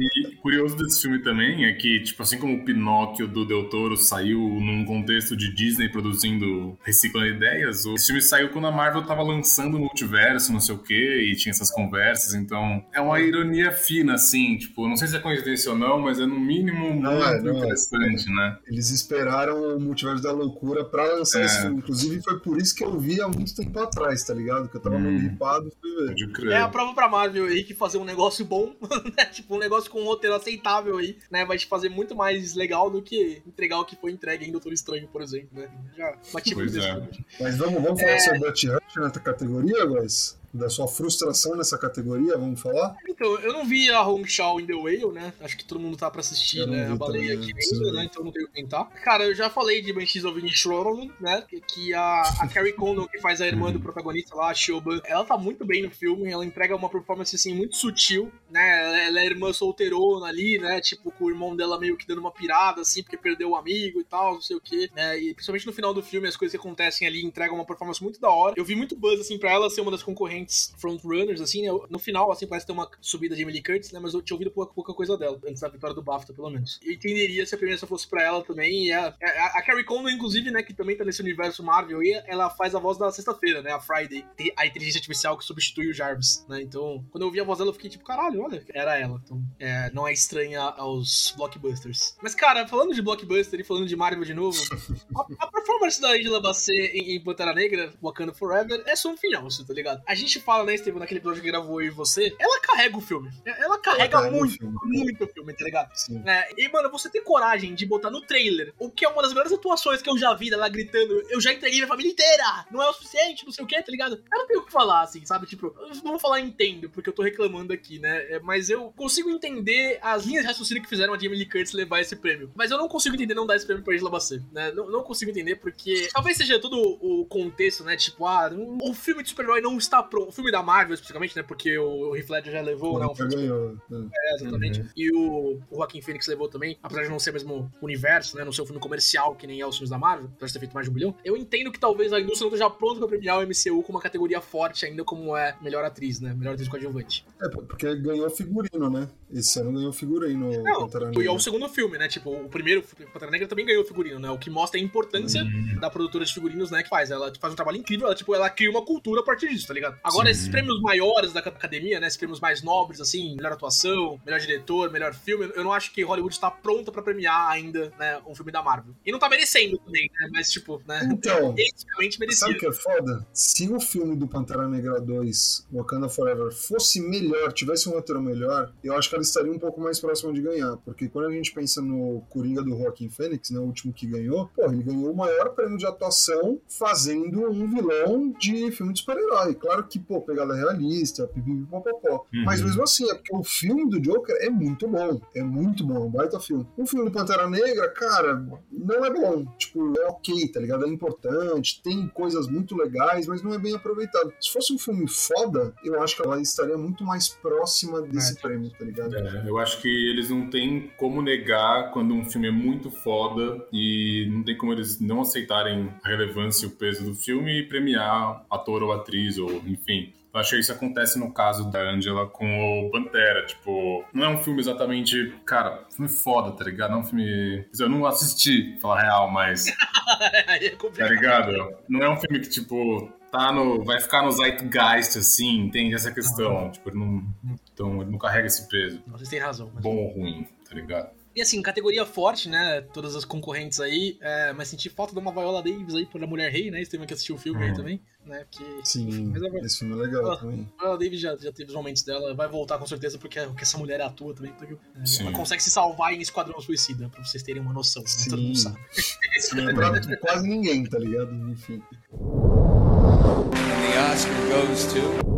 E curioso desse filme também é que, tipo, assim como o Pinóquio do Del Toro saiu num contexto de Disney produzindo, reciclando ideias, o filme saiu quando a Marvel tava lançando o multiverso, não sei o quê, e tinha essas conversas, então é uma ironia fina, assim, tipo, não sei se é coincidência ou não, mas é no mínimo não muito é, não é. interessante, é. né? Eles esperaram o Multiverso da Loucura pra lançar é. esse filme, inclusive foi por isso que eu vi há muito tempo atrás, tá ligado? Que eu tava hum. meio ripado e fui ver. É a prova pra Marvel aí que fazer um negócio bom, *laughs* né? Tipo, um negócio com um roteiro aceitável aí, né? Vai te fazer muito mais legal do que entregar o que foi entregue em Doutor Estranho, por exemplo, né? Já bati pois é. Mas vamos, vamos falar é... sobre Dutch Hunt nessa categoria, guys? Da sua frustração nessa categoria, vamos falar? Então, eu não vi a Hong Shao in The Whale, né? Acho que todo mundo tá pra assistir, né? A baleia aqui ainda, né? Então não tenho que tentar. Cara, eu já falei de Banshees of Inisherin, né? Que a, a Carrie Condon, que faz a irmã do protagonista lá, a Shoba, ela tá muito bem no filme, ela entrega uma performance, assim, muito sutil, né? Ela é irmã solteirona ali, né? Tipo, com o irmão dela meio que dando uma pirada, assim, porque perdeu o amigo e tal, não sei o quê, né? E principalmente no final do filme, as coisas que acontecem ali entregam uma performance muito da hora. Eu vi muito buzz, assim, pra ela ser uma das concorrentes diferentes frontrunners, assim, né? No final, assim, parece ter uma subida de Emily Curtis, né? Mas eu tinha ouvido pouca, pouca coisa dela, antes da vitória do BAFTA, pelo menos. Eu entenderia se a premiação fosse pra ela também. E a, a, a Carrie Condon, inclusive, né? Que também tá nesse universo Marvel, e ela faz a voz da sexta-feira, né? A Friday. A inteligência artificial que substitui o Jarvis, né? Então, quando eu ouvi a voz dela, eu fiquei tipo, caralho, olha, era ela. Então, é, não é estranha aos blockbusters. Mas, cara, falando de blockbuster e falando de Marvel de novo, *laughs* a, a performance da Angela Bassett em, em Pantera Negra, Wakanda Forever, é só um final, tá ligado? A gente fala, né, Estevam, naquele episódio que gravou eu e você, ela carrega o filme. Ela carrega, ela carrega muito, o filme. muito o filme, tá ligado? Sim. É, e, mano, você ter coragem de botar no trailer o que é uma das melhores atuações que eu já vi dela gritando, eu já entreguei minha família inteira, não é o suficiente, não sei o que, tá ligado? Eu não tenho o que falar, assim, sabe? Tipo, não vou falar entendo, porque eu tô reclamando aqui, né? É, mas eu consigo entender as linhas de raciocínio que fizeram a Jamie Lee Curtis levar esse prêmio. Mas eu não consigo entender não dar esse prêmio pra Angela Bassett, né? Não, não consigo entender porque talvez seja todo o contexto, né? Tipo, ah, o filme de super-herói não está pronto. O filme da Marvel, especificamente, né? Porque o, Heath Ledger já levou, né? Já ganhou. Né? É, exatamente. Uhum. E o, o Joaquim Phoenix levou também, apesar de não ser o mesmo universo, né? Não ser um filme comercial que nem é os filmes da Marvel, apesar de ter feito mais de um bilhão. Eu entendo que talvez a indústria não esteja pronta pra premiar o MCU com uma categoria forte ainda como é melhor atriz, né? Melhor atriz coadjuvante. É, porque ganhou figurino, né? Esse ano ganhou figurino não, Pantera Negra. E é o segundo filme, né? Tipo, o primeiro, Pantera Negra também ganhou figurino, né? O que mostra a importância uhum. da produtora de figurinos, né? Que faz. Ela faz um trabalho incrível, ela, tipo, ela cria uma cultura a partir disso, tá ligado? Agora, Sim. esses prêmios maiores da academia, né? Esses prêmios mais nobres, assim, melhor atuação, melhor diretor, melhor filme, eu não acho que Hollywood está pronta pra premiar ainda, né, um filme da Marvel. E não tá merecendo também, né? Mas, tipo, né? Então, *laughs* Eticamente Sabe o que é foda? Se o filme do Pantera Negra 2, Wakanda Forever, fosse melhor, tivesse um roteiro melhor, eu acho que ela estaria um pouco mais próxima de ganhar. Porque quando a gente pensa no Coringa do Joaquin Phoenix, né, o último que ganhou, pô, ele ganhou o maior prêmio de atuação fazendo um vilão de filme de super-herói. Claro que, pô, pegada realista, pipipipopopó. Uhum. Mas mesmo assim, é porque o filme do Joker é muito bom. É muito bom, é um baita filme. O filme do Pantera Negra, cara, não é bom. Tipo, é ok, tá ligado? É importante, tem coisas muito legais, mas não é bem aproveitado. Se fosse um filme foda, eu acho que ela estaria muito mais próxima desse É. prêmio, tá ligado? É, eu acho que eles não têm como negar quando um filme é muito foda e não tem como eles não aceitarem a relevância e o peso do filme e premiar ator ou atriz, ou enfim. Eu acho que isso acontece no caso da Angela com o Pantera. Tipo, não é um filme exatamente. Cara, filme foda, tá ligado? Não é um filme. Eu não assisti, falar real, mas. *laughs* Aí é Tá ligado? Não é um filme que, tipo, tá no. Vai ficar no zeitgeist, assim, entende essa questão. Tipo, ele não. Então, ele não carrega esse peso. Vocês têm razão. mas- Bom ou ruim, tá ligado? E assim, categoria forte, né? Todas as concorrentes aí. é, mas senti falta de uma Viola Davis aí por A Mulher Rei, né? Você teve que assistir o filme aí Uhum. também, né? Porque Sim, Mas é- esse filme é legal Ah. também. a Viola Davis já, já teve os momentos dela, vai voltar com certeza, porque, porque essa mulher atua também. Porque, é, Sim. ela consegue se salvar em Esquadrão Suicida, pra vocês terem uma noção. Né? Todo Sim. mundo sabe. *laughs* Sim, é pra quase ninguém, tá ligado? Enfim. And the Oscar goes to.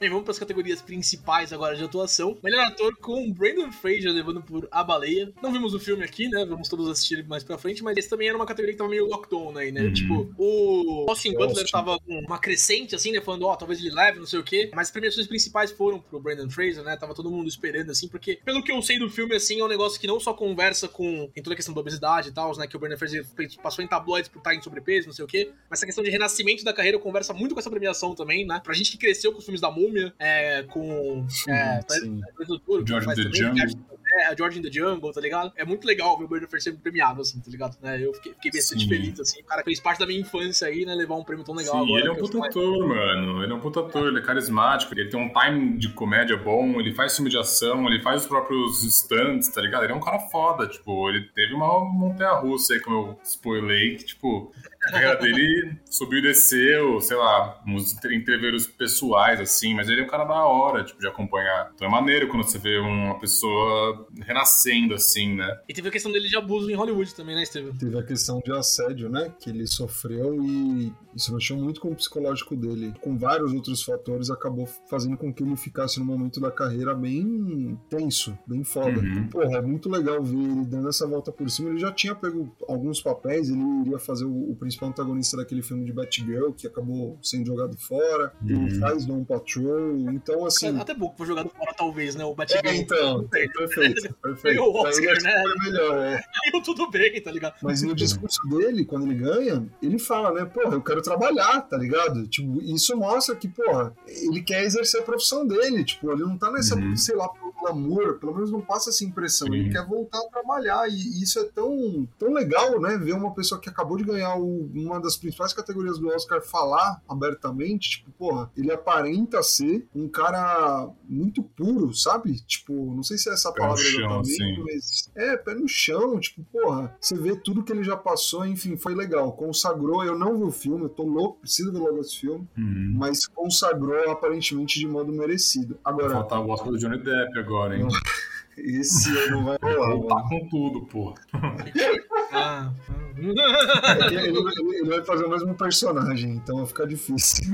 Bem, vamos para as categorias principais agora de atuação. Melhor ator com Brandon Fraser levando por A Baleia. Não vimos o filme aqui, né? Vamos todos assistir mais pra frente, mas esse também era uma categoria que tava meio lockdown aí, né? Uhum. Tipo, o Austin Butler tava com uma crescente, assim, né? Falando, ó, talvez ele leve, não sei o quê. Mas as premiações principais foram pro Brandon Fraser, né? Tava todo mundo esperando, assim, porque, pelo que eu sei do filme, assim, é um negócio que não só conversa com. Tem toda a questão da obesidade e tal, né? Que o Brandon Fraser passou em tabloides por estar em sobrepeso, não sei o quê. Mas essa questão de renascimento da carreira conversa muito com essa premiação também, né? Pra gente que cresceu com os filmes da Múmia, é, com. É, Sim. George in the Jungle. É, a George in the Jungle, tá ligado? É muito legal ver o Fraser sendo premiado, assim, tá ligado? Né? Eu fiquei, fiquei bastante Sim. feliz, assim. O cara fez parte da minha infância aí, né? Levar um prêmio tão legal Sim, agora. ele é um puta sou- ator, mano. Ele é um puta ator, ele é carismático, ele tem um timing de comédia bom, ele faz filme de ação, ele faz os próprios stunts, tá ligado? Ele é um cara foda, tipo, ele teve uma montanha russa aí, como eu spoilei, que, tipo, carreira dele subiu e desceu, sei lá, uns entreveros pessoais, assim, mas ele é um cara da hora, tipo, de acompanhar. Então é maneiro quando você vê uma pessoa renascendo, assim, né? E teve a questão dele de abuso em Hollywood também, né, Steven? Teve a questão de assédio, né? Que ele sofreu e isso mexeu muito com o psicológico dele. Com vários outros fatores, acabou fazendo com que ele ficasse num momento da carreira bem tenso, bem foda. Uhum. Porra, é muito legal ver ele dando essa volta por cima. Ele já tinha pego alguns papéis, ele iria fazer o, o principal antagonista daquele filme de Batgirl, que acabou sendo jogado fora. Ele Uhum. faz Doom Patrol. Então, assim. Até que foi jogado fora, talvez, né? O É, Batgirl. então, *laughs* perfeito, perfeito. O ele, Oscar, que né? foi melhor, é. *laughs* Saiu tudo bem, tá ligado? Mas no discurso dele, quando ele ganha, ele fala, né, porra, eu quero trabalhar, tá ligado? Tipo, isso mostra que, porra, ele quer exercer a profissão dele, tipo, ele não tá nessa, Uhum. sei lá, pelo glamour, pelo menos não passa essa impressão, Sim. ele quer voltar a trabalhar, e, isso é tão, tão legal, né, ver uma pessoa que acabou de ganhar o- uma das principais categorias do Oscar falar abertamente, tipo, porra, ele aparenta ser um cara muito puro, sabe? Tipo, não sei se é essa Pé palavra chão, exatamente, mas é, pé no chão, tipo, porra, você vê tudo que ele já passou, enfim, foi legal. Consagrou, eu não vi o filme, tô louco, preciso ver logo esse filme, Uhum. mas consagrou aparentemente de modo merecido. Vai Agora, faltar o Oscar do Johnny Depp agora, hein? *laughs* esse ano não vai rolar, Voltar mano. com tudo, pô. Ah, É ele, ele- ele vai fazer o mesmo personagem, então vai ficar difícil.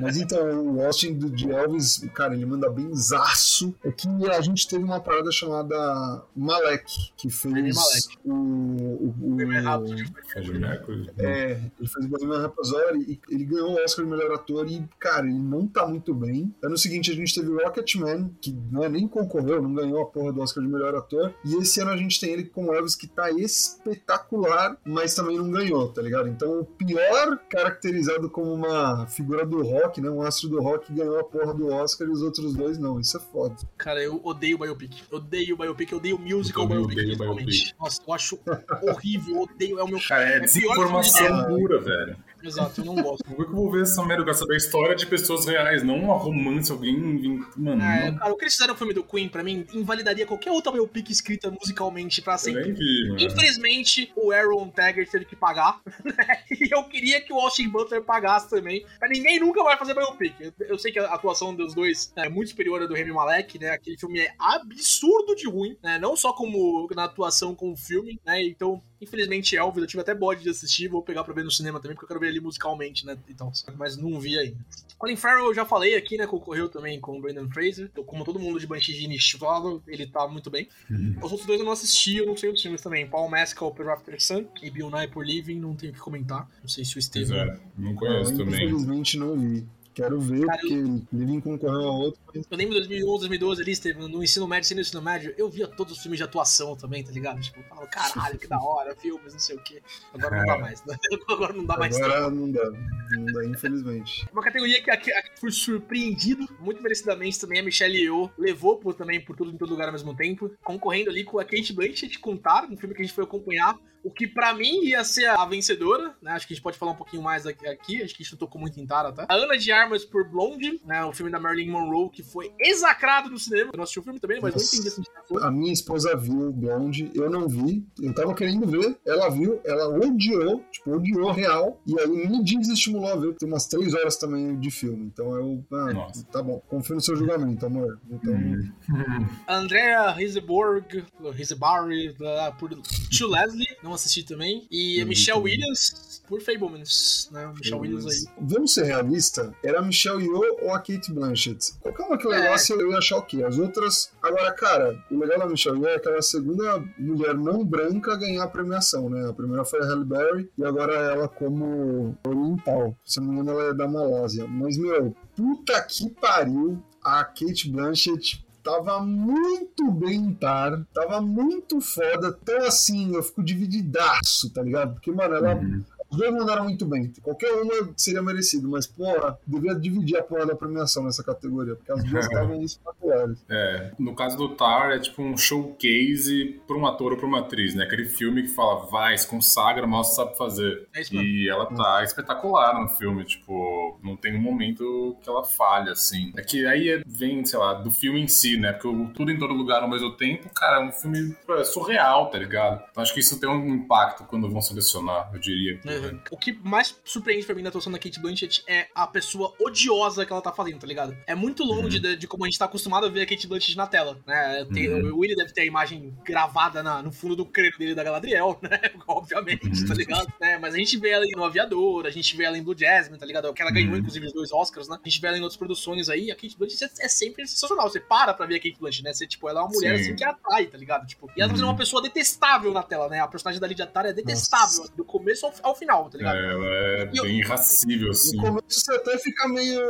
Mas então, o Austin do de Elvis, cara, ele manda bem zaço. É que a gente teve uma parada chamada Malek, que fez Malek. o. o, o- rápido. Fred Mercury. É, ele fez o Bohemian Rhapsody e ele ganhou o Oscar de melhor ator e, cara, ele não tá muito bem. Ano seguinte a gente teve o Rocketman, que não é nem concorreu, não ganhou a porra do Oscar de melhor ator. E esse ano a gente tem ele com o Elvis, que tá espetacular, mas também não ganhou, tá ligado? Então o pior caracterizado como uma figura do rock, né, um astro do rock, ganhou a porra do Oscar e os outros dois não. Isso é foda. Cara, eu odeio biopic. Odeio biopic, eu odeio musical Eu biopic, odeio principalmente. biopic. Nossa, eu acho horrível, eu odeio, é o meu Cara, é É desinformação isso. pura, velho. Exato, eu não gosto. Por que eu vou ver essa merda? Eu quero saber a história de pessoas reais, não uma romance, alguém. Mano, É, cara, o que eles fizeram no filme do Queen, pra mim, invalidaria qualquer outra biopic escrita musicalmente pra sempre. vi. Infelizmente, o Aaron Taggart teve que pagar. *laughs* né? E eu queria que o Austin Butler pagasse também. Mas ninguém nunca vai fazer biopic. Eu, eu sei que a atuação dos dois é muito superior à do Remy Malek, né? Aquele filme é absurdo de ruim, né? Não só como na atuação, como filme, né? Então, infelizmente, Elvis, eu tive até bode de assistir. Vou pegar pra ver no cinema também, porque eu quero ver ele musicalmente, né? Então, mas não vi ainda. Colin Farrell, eu já falei aqui, né? Concorreu também com o Brandon Fraser. Então, Como todo mundo de Banshee de Niche fala, ele tá muito bem. Os outros dois eu não assisti, eu não sei os filmes também. Paul Mescal por After Sun e Bill Nye por Living, não tenho o que comentar. Não sei se o Pois Steven. é, não conheço Eu, também. Infelizmente não vi. Quero ver, Cara, porque Living concorreu a outro, mas Eu lembro de 2011, 2012 ali, Steven, no ensino médio, sendo ensino médio, eu via todos os filmes de atuação também, tá ligado? Tipo, eu falava, caralho, que da hora, filmes, não sei o quê. Agora não dá mais, né? *laughs* Agora não dá mais tempo. agora não dá. Não dá, infelizmente. Uma categoria que aqui, aqui fui surpreendido, muito merecidamente também, a Michelle Yeoh levou por, também por tudo em todo lugar ao mesmo tempo, concorrendo ali com a Kate Blanchett com Tar, um filme que a gente foi acompanhar, o que pra mim ia ser a vencedora, né? Acho que a gente pode falar um pouquinho mais aqui, acho que a gente não tocou muito em Tar até. A Ana de Armas por Blonde, né? O filme da Marilyn Monroe, que foi exacrado no cinema. Eu não assisti o filme também, mas eu Nossa. entendi essa indicação. A minha esposa viu Blonde, eu não vi. Eu tava querendo ver, ela viu, ela odiou, tipo, odiou real. E aí me desestimulou a ver. Tem umas três horas também de filme. Então eu. Ah, Nossa. tá bom, confio no seu julgamento, amor. Então. Hum. Andrea Riseborg, Risebarri, por Tio Leslie, não assisti também. E a Michelle também. Williams por Fablemans, né? Michelle Williams aí. Vamos ser realistas? Era a Michelle Yeoh ou a Kate Blanchett? Qualquer uma que É. levasse, eu ia achar o quê? As outras. Agora, cara, o legal da Michelle Yeoh é que ela é a segunda mulher não branca a ganhar a premiação, né? A primeira foi a Halle Berry e agora ela como oriental. Se não me engano, ela é da Malásia. Mas, meu, puta que pariu. A Kate Blanchett tava muito bem em Tar, tava muito foda, tão assim, eu fico divididaço, tá ligado? Porque, mano, ela Uhum. Os dois mandaram muito bem. Qualquer uma seria merecido, mas, porra, devia dividir a porra da premiação nessa categoria, porque as duas *laughs* estavam espetaculares. É, no caso do Tar, é tipo um showcase pra um ator ou pra uma atriz, né? Aquele filme que fala, vai, se consagra, que sabe fazer. É isso. E ela tá espetacular no filme, tipo, não tem um momento que ela falha, assim. É que aí é- vem, sei lá, do filme em si, né? Porque o Tudo em Todo Lugar ao mesmo tempo, cara, é um filme é surreal, tá ligado? Então acho que isso tem um impacto quando vão selecionar, eu diria. Uhum. O que mais surpreende pra mim na atuação da Kate Blanchett é a pessoa odiosa que ela tá fazendo, tá ligado? É muito longe de, de como a gente tá acostumado a ver a Kate Blanchett na tela, né? Tem- Uhum. O Willie deve ter a imagem gravada na- no fundo do crânio dele da Galadriel, *laughs* né? Obviamente, tá ligado? Né? Mas a gente vê ela em No Aviador, a gente vê ela em Blue Jasmine, tá ligado? Que ela ganhou, Uhum. inclusive, os dois Oscars, né? A gente vê ela em outras produções aí. A Kate Blanchett é, é sempre sensacional. Você para pra ver a Kate Blanchett, né? Você, tipo, ela é uma mulher Sim. assim que atrai, tá ligado? Tipo, e ela tá fazendo Uhum. uma pessoa detestável na tela, né? A personagem da Lydia Tar é detestável, do começo ao, ao final, tá ligado? É, ela é E eu- bem irracível, assim. No começo você até fica meio.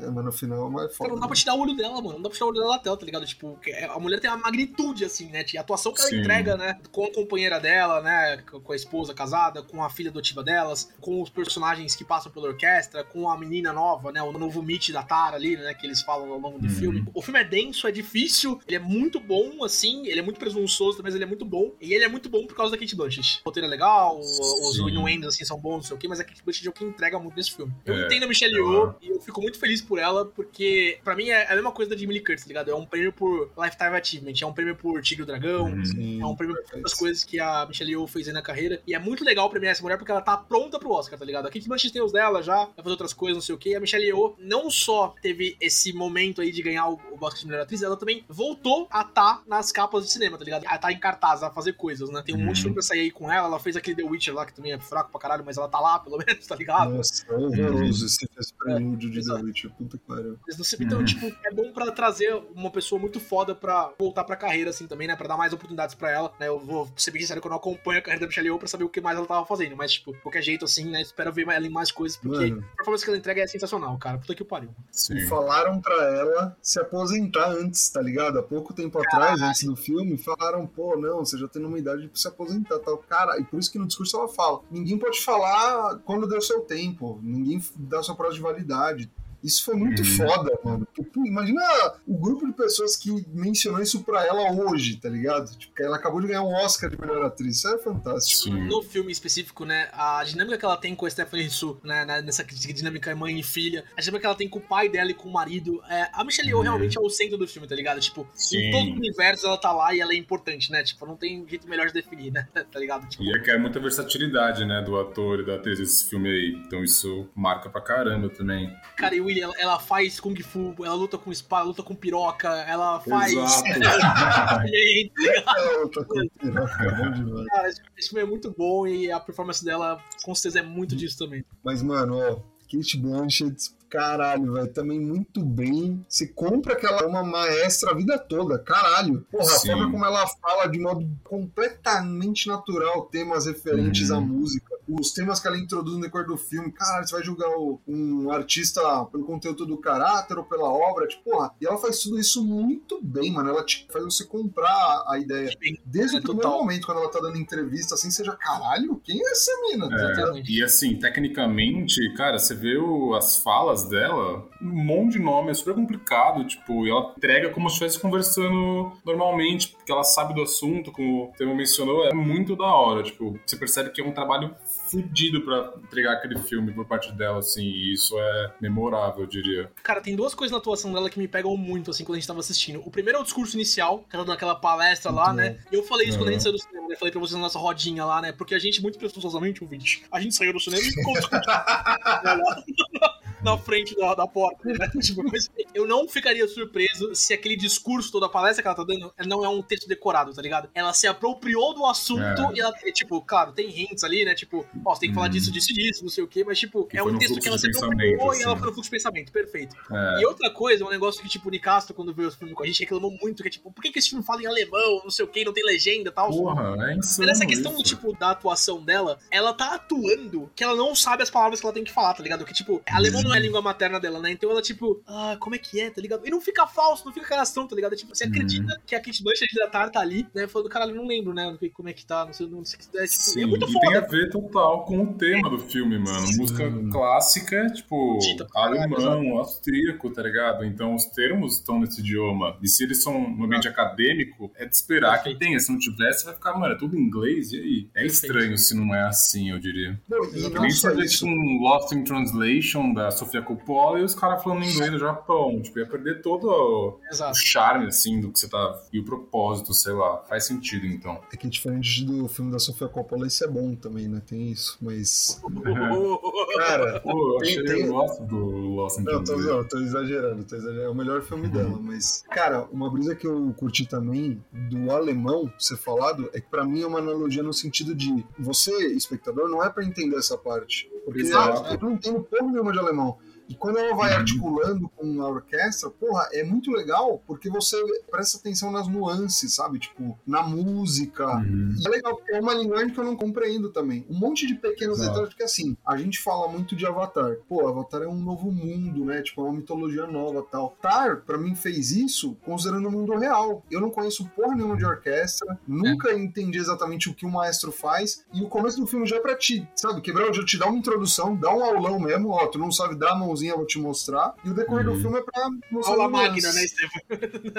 É, mas no final é mais Cara, foda. não dá pra tirar o olho dela, mano. Não dá pra tirar o olho dela da tela, tá ligado? Tipo, que a mulher tem uma magnitude, assim, né? A atuação que ela Sim. entrega, né? Com a companheira dela, né? Com a esposa casada, com a filha adotiva delas, com os personagens que passam pela orquestra, com a menina nova, né? O novo Mitch da Tara ali, né? Que eles falam ao longo do Uhum. filme. O filme é denso, é difícil, ele é muito bom, assim, ele é muito presunçoso, mas ele é muito bom. E ele é muito bom por causa da Kate Blanchett. O roteiro é legal, os Sim. innuendos, assim, são bons, não sei o quê, mas a Kate Blanchett é o que entrega muito nesse filme. Eu É. entendo a Michelle Ela- Yeoh e eu fico muito feliz por ela, porque pra mim é a mesma coisa da Jamie Lee Curtis, tá ligado? É um prêmio por Lifetime Achievement, é um prêmio por Tigre e o Dragão, Uhum. É um prêmio por muitas coisas que a Michelle Yeoh fez aí na carreira. E é muito legal premiar essa mulher porque ela tá pronta pro Oscar, tá ligado? A Kate Blanchett tem os dela já, vai fazer outras coisas, não sei o quê. E a Michelle Yeoh não só teve esse momento aí de ganhar o, o Oscar de melhor atriz, ela também voltou a estar nas capas de cinema, tá ligado? A tá em cartaz, a fazer coisas, né? Tem um Uhum. monte de filme pra sair aí com ela. Ela fez aquele The Witcher lá, que também é fraco pra caralho, mas ela tá lá, pelo *laughs* menos, tá ligado? Nossa, é horroroso esse, prelúdio de The. Witcher. Puta que pariu. Então, Uhum. tipo, é bom pra trazer uma pessoa muito foda pra voltar pra carreira, assim, também, né? Pra dar mais oportunidades pra ela, né? Eu vou ser bem sincero que eu não acompanho a carreira da Michelle Yeoh pra saber o que mais ela tava fazendo. Mas, tipo, qualquer jeito, assim, né? Espero ver ela em mais coisas, porque Mano. a performance que ela entrega é sensacional, cara. Puta que pariu. Sim. E falaram pra ela se aposentar antes, tá ligado? Há pouco tempo atrás, antes do filme, falaram, pô, não, você já tem uma idade pra se aposentar tal. Cara, e por isso que no discurso ela fala: ninguém pode falar quando deu seu tempo, ninguém dá sua prova de validade. Isso foi muito Uhum. foda, mano. Porque, pô, imagina o grupo de pessoas que mencionou isso pra ela hoje, tá ligado? Tipo, ela acabou de ganhar um Oscar de melhor atriz. Isso é fantástico. Sim. No filme específico, né, a dinâmica que ela tem com a Stephanie Su, né, na- nessa dinâmica mãe e filha, a dinâmica que ela tem com o pai dela e com o marido, é, a Michelle Yeoh Uhum. realmente é o centro do filme, tá ligado? Tipo, Sim. em todo o universo ela tá lá e ela é importante, né? Tipo, não tem jeito melhor de definir, né? *laughs* Tá ligado? Tipo, E é que é muita versatilidade, né, do ator e da atriz desse filme aí. Então isso marca pra caramba também. cara, e William, ela, ela faz Kung Fu, ela luta com espada, luta com piroca, ela faz. Exato. *laughs* Ligado? *laughs* Eu tô com piroca, bom demais. Cara, esse esse filme é muito bom e a performance dela, com certeza, é muito disso também. Mas, mano, ó, Kate Blanchett, caralho, velho, também muito bem. Você compra que ela é uma maestra a vida toda, caralho. Porra, Sim. a forma como ela fala de modo completamente natural temas referentes Uhum. à música, os temas que ela introduz no decorrer do filme, caralho, você vai julgar o- um artista pelo conteúdo do caráter ou pela obra, tipo, porra, e ela faz tudo isso muito bem, mano. Ela te faz você comprar a ideia. Desde É, o primeiro total. momento, quando ela tá dando entrevista, assim, seja caralho, quem é essa mina? É, e assim, tecnicamente, cara, você vê o- as falas dela, um monte de nome, é super complicado, tipo, e ela entrega como se estivesse conversando normalmente, porque ela sabe do assunto, como o Temo mencionou, é muito da hora, tipo, você percebe que é um trabalho fudido pra entregar aquele filme por parte dela, assim, e isso é memorável, eu diria. Cara, tem duas coisas na atuação dela que me pegam muito, assim, quando a gente tava assistindo. O primeiro é o discurso inicial, que ela dando aquela palestra lá, Muito né? E eu falei isso quando a gente Uhum. saiu do cinema, né? Falei pra vocês na nossa rodinha lá, né? Porque a gente, muito presunçosamente, ouvinte, a gente saiu do cinema e ficou *laughs* na frente da, da porta, né? *laughs* Tipo, mas eu não ficaria surpreso se aquele discurso, toda a palestra que ela tá dando, não é um texto decorado, tá ligado? Ela se apropriou do assunto É. e ela, é, tipo, claro, tem hints ali, né? Tipo, ó, você tem que falar Uhum. disso, disso disso, não sei o quê, mas, tipo, Que é um texto que ela se apropriou pensamento, e ela assim. foi no fluxo de pensamento, perfeito. É. E outra coisa, um negócio que, tipo, o Nicastro, quando veio o filme com a gente, reclamou muito, que é tipo, por que, que esse filme fala em alemão, não sei o que, não tem legenda e tal? Porra, é Mas insano essa questão, isso. tipo, da atuação dela, ela tá atuando que ela não sabe as palavras que ela tem que falar, tá ligado? Que, tipo, alemão não é a língua materna dela, né? Então ela, tipo, ah, como é que é, tá ligado? E não fica falso, não fica canastrão, tá ligado? É, tipo, você Uhum. acredita que a Kate Blanchett da Tar tá ali, né? Falando, caralho, eu não lembro, né? Como é que tá, não sei, não sei. É, tipo, Sim, é muito e tem a foda. ver total com o tema do filme, mano. Sim. Música clássica, tipo, Dita alemão, austríaco, tá ligado? Então os termos estão nesse idioma. E se eles são no ambiente acadêmico, é de esperar Perfeito. que tenha. Se não tivesse, vai ficar, mano, é tudo em inglês, e aí? É Perfeito. estranho se não é assim, eu diria. Não, não nem isso. tipo, um Lost in Translation da Sofia Coppola e os caras falando inglês do Japão. Tipo, ia perder todo o Exato. charme, assim, do que você tá... E o propósito, sei lá. Faz sentido, então. É que diferente do filme da Sofia Coppola, esse é bom também, né? Tem isso, mas. *laughs* Cara, Pô, eu achei, tem- eu gosto do Lost in Não, tô, Translation. não, tô exagerando, tô exagerando. É o melhor filme dela, mas. Cara, uma brisa que eu curti também do alemão ser falado é que pra mim é uma analogia no sentido de você, espectador, não é pra entender essa parte. Porque Exato. eu não entendo porra nenhuma de alemão. E quando ela vai Uhum. articulando com a orquestra, porra, é muito legal porque você presta atenção nas nuances, sabe? Tipo, na música, Uhum. e é legal, porque é uma linguagem que eu não compreendo também. Um monte de pequenos Exato. detalhes, porque assim, a gente fala muito de Avatar. Pô, Avatar é um novo mundo, né? Tipo, é uma mitologia nova tal. Tar, pra mim, fez isso considerando o mundo real. Eu não conheço porra nenhuma de orquestra, nunca entendi exatamente o que o maestro faz, e o começo do filme já é pra ti, sabe? Quebrar, já te dá uma introdução, dá um aulão mesmo, ó, tu não sabe dar a mãozinha, eu vou te mostrar, e o decorrer do Uhum. filme é pra mostrar Aula magna, né, Estevam?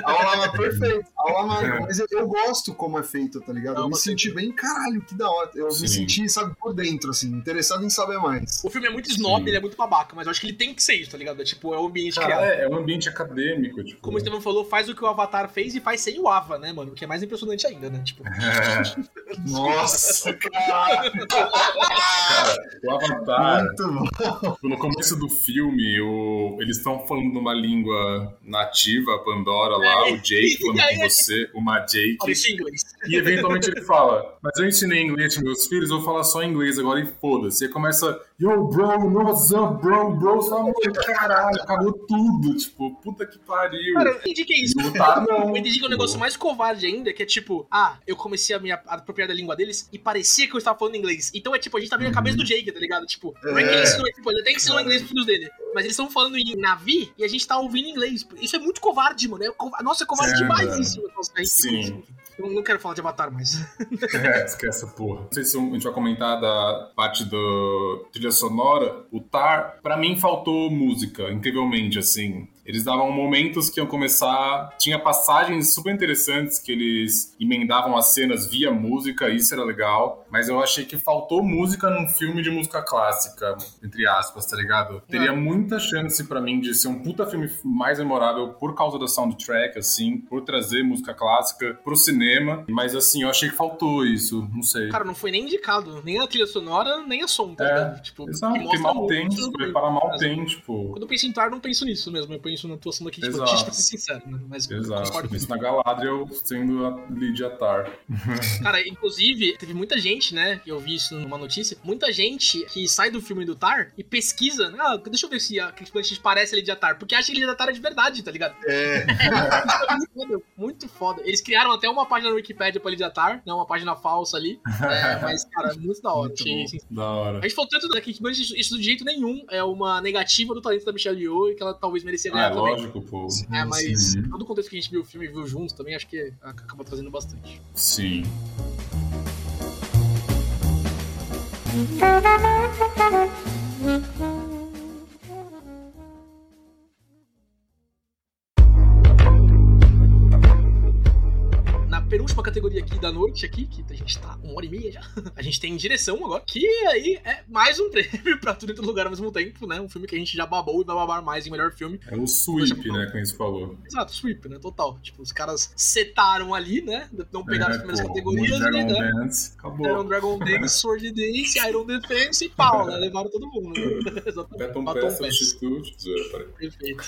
Aula perfeito, aula magna. É. Mas eu, eu gosto como é feito, tá ligado? Não, eu me senti bem, caralho, que da hora. Eu Sim. me senti, sabe, por dentro, assim, interessado em saber mais. O filme é muito snob, Sim. ele é muito babaca, mas eu acho que ele tem que ser isso, tá ligado? É, tipo, é o ambiente Cara, criado. é, é um ambiente acadêmico, tipo. Como o Estevam falou, faz o que o Avatar fez e faz sem o Ava, né, mano? O que é mais impressionante ainda, né? Tipo, É, *laughs* Nossa, *laughs* caralho, cara, o Avatar, muito bom. no começo do filme, o- eles estão falando numa língua nativa, a Pandora lá, É, o Jake *laughs* falando aí com é você, uma Jake. E eventualmente ele fala, mas eu ensinei inglês pros meus filhos, eu vou falar só inglês agora e foda-se. E começa, yo bro, what's up, bro, bro, só caralho, acabou tudo, tipo, puta que pariu. Cara, eu entendi que é isso. E o Tar não. *laughs* Eu entendi que é um negócio mais covarde ainda, que é tipo, ah, eu comecei a me apropriar da língua deles e parecia que eu estava falando inglês. Então é tipo, a gente tá vendo a cabeça do Jake, tá ligado? Tipo, não é que ele É. ensinou, tipo, ele até ensinou inglês pros filhos dele. Mas eles estão falando em Navi e a gente tá ouvindo inglês. Isso é muito covarde, mano. É Nossa, é covarde É, demais mano. isso. Nossa, é. Sim. Eu não quero falar de Avatar mais. *laughs* É, esquece essa porra. Não sei se a gente vai comentar da parte do trilha sonora. O Tar, pra mim, faltou música, incrivelmente, assim. Eles davam momentos que iam começar. Tinha passagens super interessantes que eles emendavam as cenas via música, isso era legal. Mas eu achei que faltou música num filme de música clássica, entre aspas, tá ligado? Teria É. muita chance pra mim de ser um puta filme mais memorável por causa da soundtrack, assim, por trazer música clássica pro cinema. Mas assim, eu achei que faltou isso, não sei. Cara, não foi nem indicado, nem a trilha sonora, nem a som, tá É, ligado? Tipo, Exato, que porque mal tem, preparar mal Mas, tem, tipo. Quando eu penso em Tar, não penso nisso mesmo. Eu penso na atuação daqui, tipo, Exato. pra ser sincero, né? Mas Exato. concordo Isso na Galadriel sendo a Lydia Tar. *laughs* Cara, inclusive, teve muita gente, né? Eu vi isso numa notícia. Muita gente que sai do filme do Tar e pesquisa. né, Ah, deixa eu ver se a Kate Blanchett parece a Lydia Tar. Porque acha que a Lydia Tar é de verdade, tá ligado? É, muito *laughs* foda, muito foda. Eles criaram até uma página no Wikipedia pra Lydia Tar, né? Uma página falsa ali. É, *laughs* mas, cara, muito da hora. Muito Achei, assim, Da hora. A gente falou tanto da Kate Blanchett, isso, isso de jeito nenhum é uma negativa do talento da Michelle Yeoh e que ela talvez merecia É também. lógico, pô. É, mas Sim. todo o contexto que a gente viu o filme e viu juntos também, acho que acaba trazendo bastante. Sim. Penúltima categoria aqui da noite, aqui, que a gente tá uma hora e meia já, *laughs* a gente tem direção agora, que aí é mais um *laughs* prêmio pra tudo em todo lugar ao mesmo tempo, né? Um filme que a gente já babou e vai babar mais em melhor filme. É o sweep, né, como você falou. Exato, sweep, né? Total. Tipo, os caras setaram ali, né? Não pegaram as primeiras pô, categorias e, né? Dance, acabou. Iron Dragon *laughs* Dance, Sword Dance, Iron Defense e pau, né? Levaram todo mundo. Né? Exatamente. Baton Pass. Substitute. Perfeito.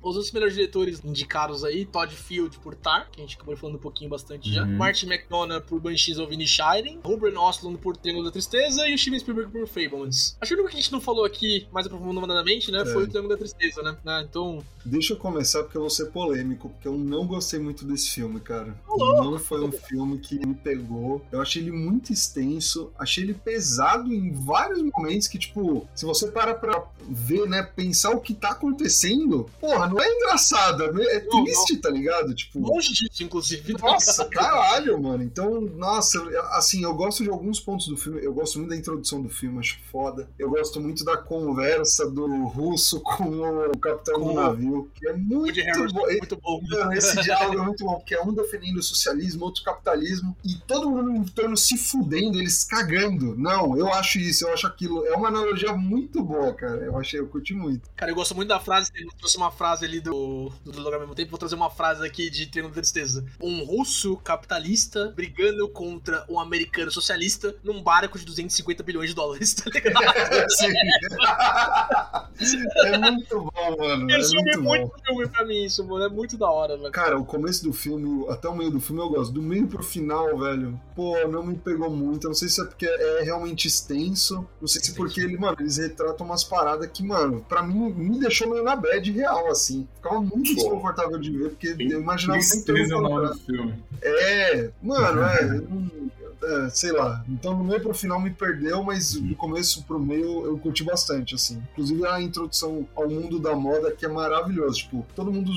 Os outros melhores diretores indicados aí, Todd Field por Tar, que a gente acabou falando um pouquinho bastante já. Uhum. Martin McDonough por Banshees of Inisherin. Ruben Ostlund por Triângulo da Tristeza. E o Steven Spielberg por Fablemans. Acho que o único que a gente não falou aqui mais aprofundadamente, né? É. Foi o Triângulo da Tristeza, né? né, Então, deixa eu começar porque eu vou ser polêmico, porque eu não gostei muito desse filme, cara. Não foi um filme que me pegou. Eu achei ele muito extenso, achei ele pesado em vários momentos que, tipo, se você para pra ver, né, pensar o que tá acontecendo, porra, não é engraçado, é meio- é Não, triste, tá ligado? Tipo, longe disso, inclusive. né, Nossa, cara? *laughs* caralho, mano. Então, nossa, assim, eu gosto de alguns pontos do filme. Eu gosto muito da introdução do filme, acho foda. Eu gosto muito da conversa do russo com o capitão Com do navio, que é muito bom. *laughs* muito bom. Esse diálogo é muito bom, porque é um defendendo o socialismo, outro capitalismo, e todo mundo em torno se fudendo, eles cagando. Não, eu acho isso, eu acho aquilo. É uma analogia muito boa, cara. Eu achei, eu curti muito. Cara, eu gosto muito da frase, eu trouxe uma frase ali do, do lugar ao mesmo tempo, vou trazer uma frase aqui de Triângulo da Tristeza. Um russo capitalista brigando contra um americano socialista num barco de 250 bilhões de dólares, tá ligado? *laughs* Sim. é muito bom, mano. É Resume muito bom. muito filme pra mim isso, mano. É muito da hora, velho. Cara, o começo do filme, até o meio do filme eu gosto. Do meio pro final, velho, pô, não me pegou muito. Eu não sei se é porque é realmente extenso. Não sei se é porque ele, mano, eles retratam umas paradas que, mano, pra mim me deixou meio na bad real, assim. Ficava muito Pô. desconfortável de ver, porque eu imaginava sempre Tristeza é o nome do filme. É, mano, é. É, sei lá. Então, no meio pro final me perdeu, mas do começo pro meio eu curti bastante, assim. Inclusive a introdução ao mundo da moda que é maravilhoso. Tipo, todo mundo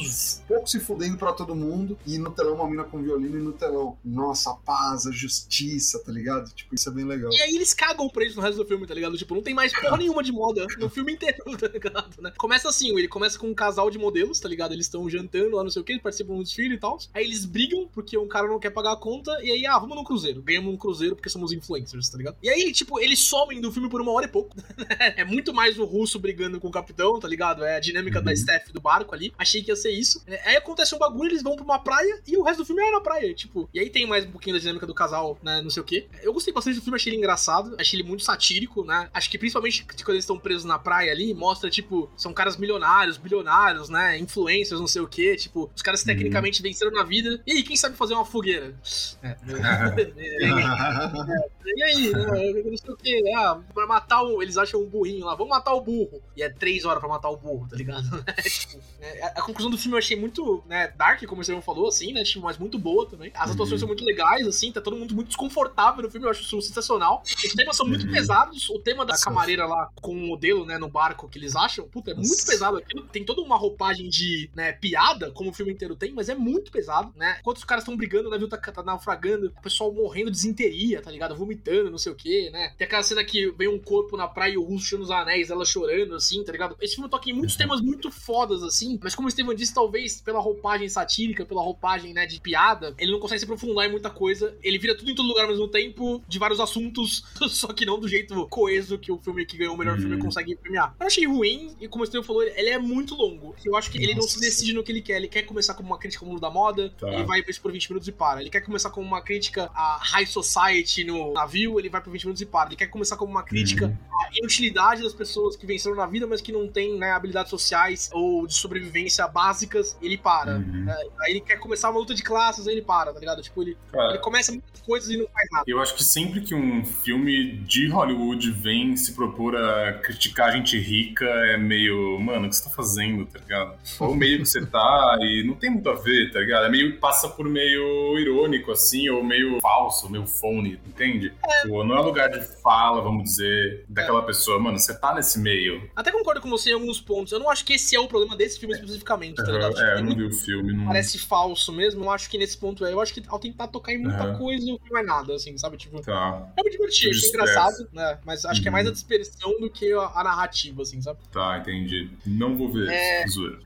pouco se fudendo pra todo mundo e no telão uma mina com violino e no telão, nossa, a paz, a justiça, tá ligado? Tipo, isso é bem legal. E aí eles cagam pra isso no resto do filme, tá ligado? Tipo, não tem mais porra *laughs* nenhuma de moda no filme inteiro, *laughs* tá ligado? Né? Começa assim, ele começa com um casal de modelos, tá ligado? Eles estão jantando lá, não sei o que, participam do desfile e tal. Aí eles brigam porque um cara não quer pagar a conta, e aí, ah, vamos num cruzeiro. Ganhamos um cruzeiro porque somos influencers, tá ligado? E aí, tipo, eles somem do filme por uma hora e pouco. *laughs* é muito mais o russo brigando com o capitão, tá ligado? É a dinâmica da Uhum. staff do barco ali. Achei que ia ser isso. É, Aí acontece um bagulho, eles vão pra uma praia e o resto do filme é na praia, tipo. E aí tem mais um pouquinho da dinâmica do casal, né? Não sei o quê. Eu gostei bastante do filme, achei ele engraçado, achei ele muito satírico, né? Acho que principalmente quando eles estão presos na praia ali, mostra, tipo, são caras milionários, bilionários, né? Influencers, não sei o quê. Tipo, os caras tecnicamente venceram na vida. E aí, quem sabe fazer uma fogueira? *laughs* É. *laughs* *laughs* E aí, né? Não sei o que. Ah, pra matar o. Eles acham um burrinho lá, vamos matar o burro. E é três horas pra matar o burro, tá ligado? *laughs* tipo, é, a conclusão do filme eu achei muito, né, dark, como o Estevão falou, assim, né? Tipo, mas muito boa também. As atuações uhum. são muito legais, assim, tá todo mundo muito desconfortável no filme, eu acho isso sensacional. Os temas são muito uhum. pesados. O tema da Nossa. camareira lá com o modelo, né, no barco que eles acham, puta, é Nossa. muito pesado aquilo. Tem toda uma roupagem de, né, piada, como o filme inteiro tem, mas é muito pesado, né? Enquanto os caras estão brigando, o navio tá, tá naufragando, o pessoal morrendo de desinteria, tá ligado? Vomitando, não sei o que, né? Tem aquela cena que vem um corpo na praia e o russo tirando os anéis, ela chorando, assim, tá ligado? Esse filme toca em muitos uhum. temas muito fodas, assim, mas como o Steven disse, talvez pela roupagem satírica, pela roupagem, né, de piada, ele não consegue se aprofundar em muita coisa. Ele vira tudo em todo lugar ao mesmo tempo, de vários assuntos, *laughs* só que não do jeito coeso que o filme que ganhou o melhor filme uhum. consegue premiar. Eu achei ruim, e como o Steven falou, ele é muito longo. Eu acho que Nossa. ele não se decide no que ele quer. Ele quer começar como uma crítica ao mundo da moda, tá. ele vai por 20 minutos e para. Ele quer começar como uma crítica à high society no navio, ele vai por 20 minutos e para. Ele quer começar como uma crítica uhum. à inutilidade das pessoas que venceram na vida, mas que não têm né, habilidades sociais ou de sobrevivência básicas, ele para. Uhum. É, aí ele quer começar uma luta de classes, aí ele para, tá ligado? Tipo, ele, ele começa muitas coisas e não faz nada. Eu acho que sempre que um filme de Hollywood vem se propor a criticar a gente rica, é meio, mano, o que você tá fazendo, tá ligado? *laughs* Ou meio que você tá e não tem muito a ver, tá ligado? É meio, passa por meio irônico, assim, ou meio falso, meio phone, entende? É. Não é lugar de fala, vamos dizer, daquela é. pessoa, mano, você tá nesse meio. Até concordo com você em alguns pontos. Eu não acho que esse é o problema desse filme especificamente, tá ligado? É, eu não vi o filme. Não... Parece falso mesmo. Eu acho que nesse ponto é. Eu acho que ao tentar tocar em muita uhum. coisa, não é nada, assim, sabe? Tipo. Tá. É muito divertido, achei engraçado, né? Mas acho uhum. que é mais a uhum. dispersão do que a, a, narrativa, assim, sabe? Tá, entendi. Não vou ver. É... *laughs* Zoeira.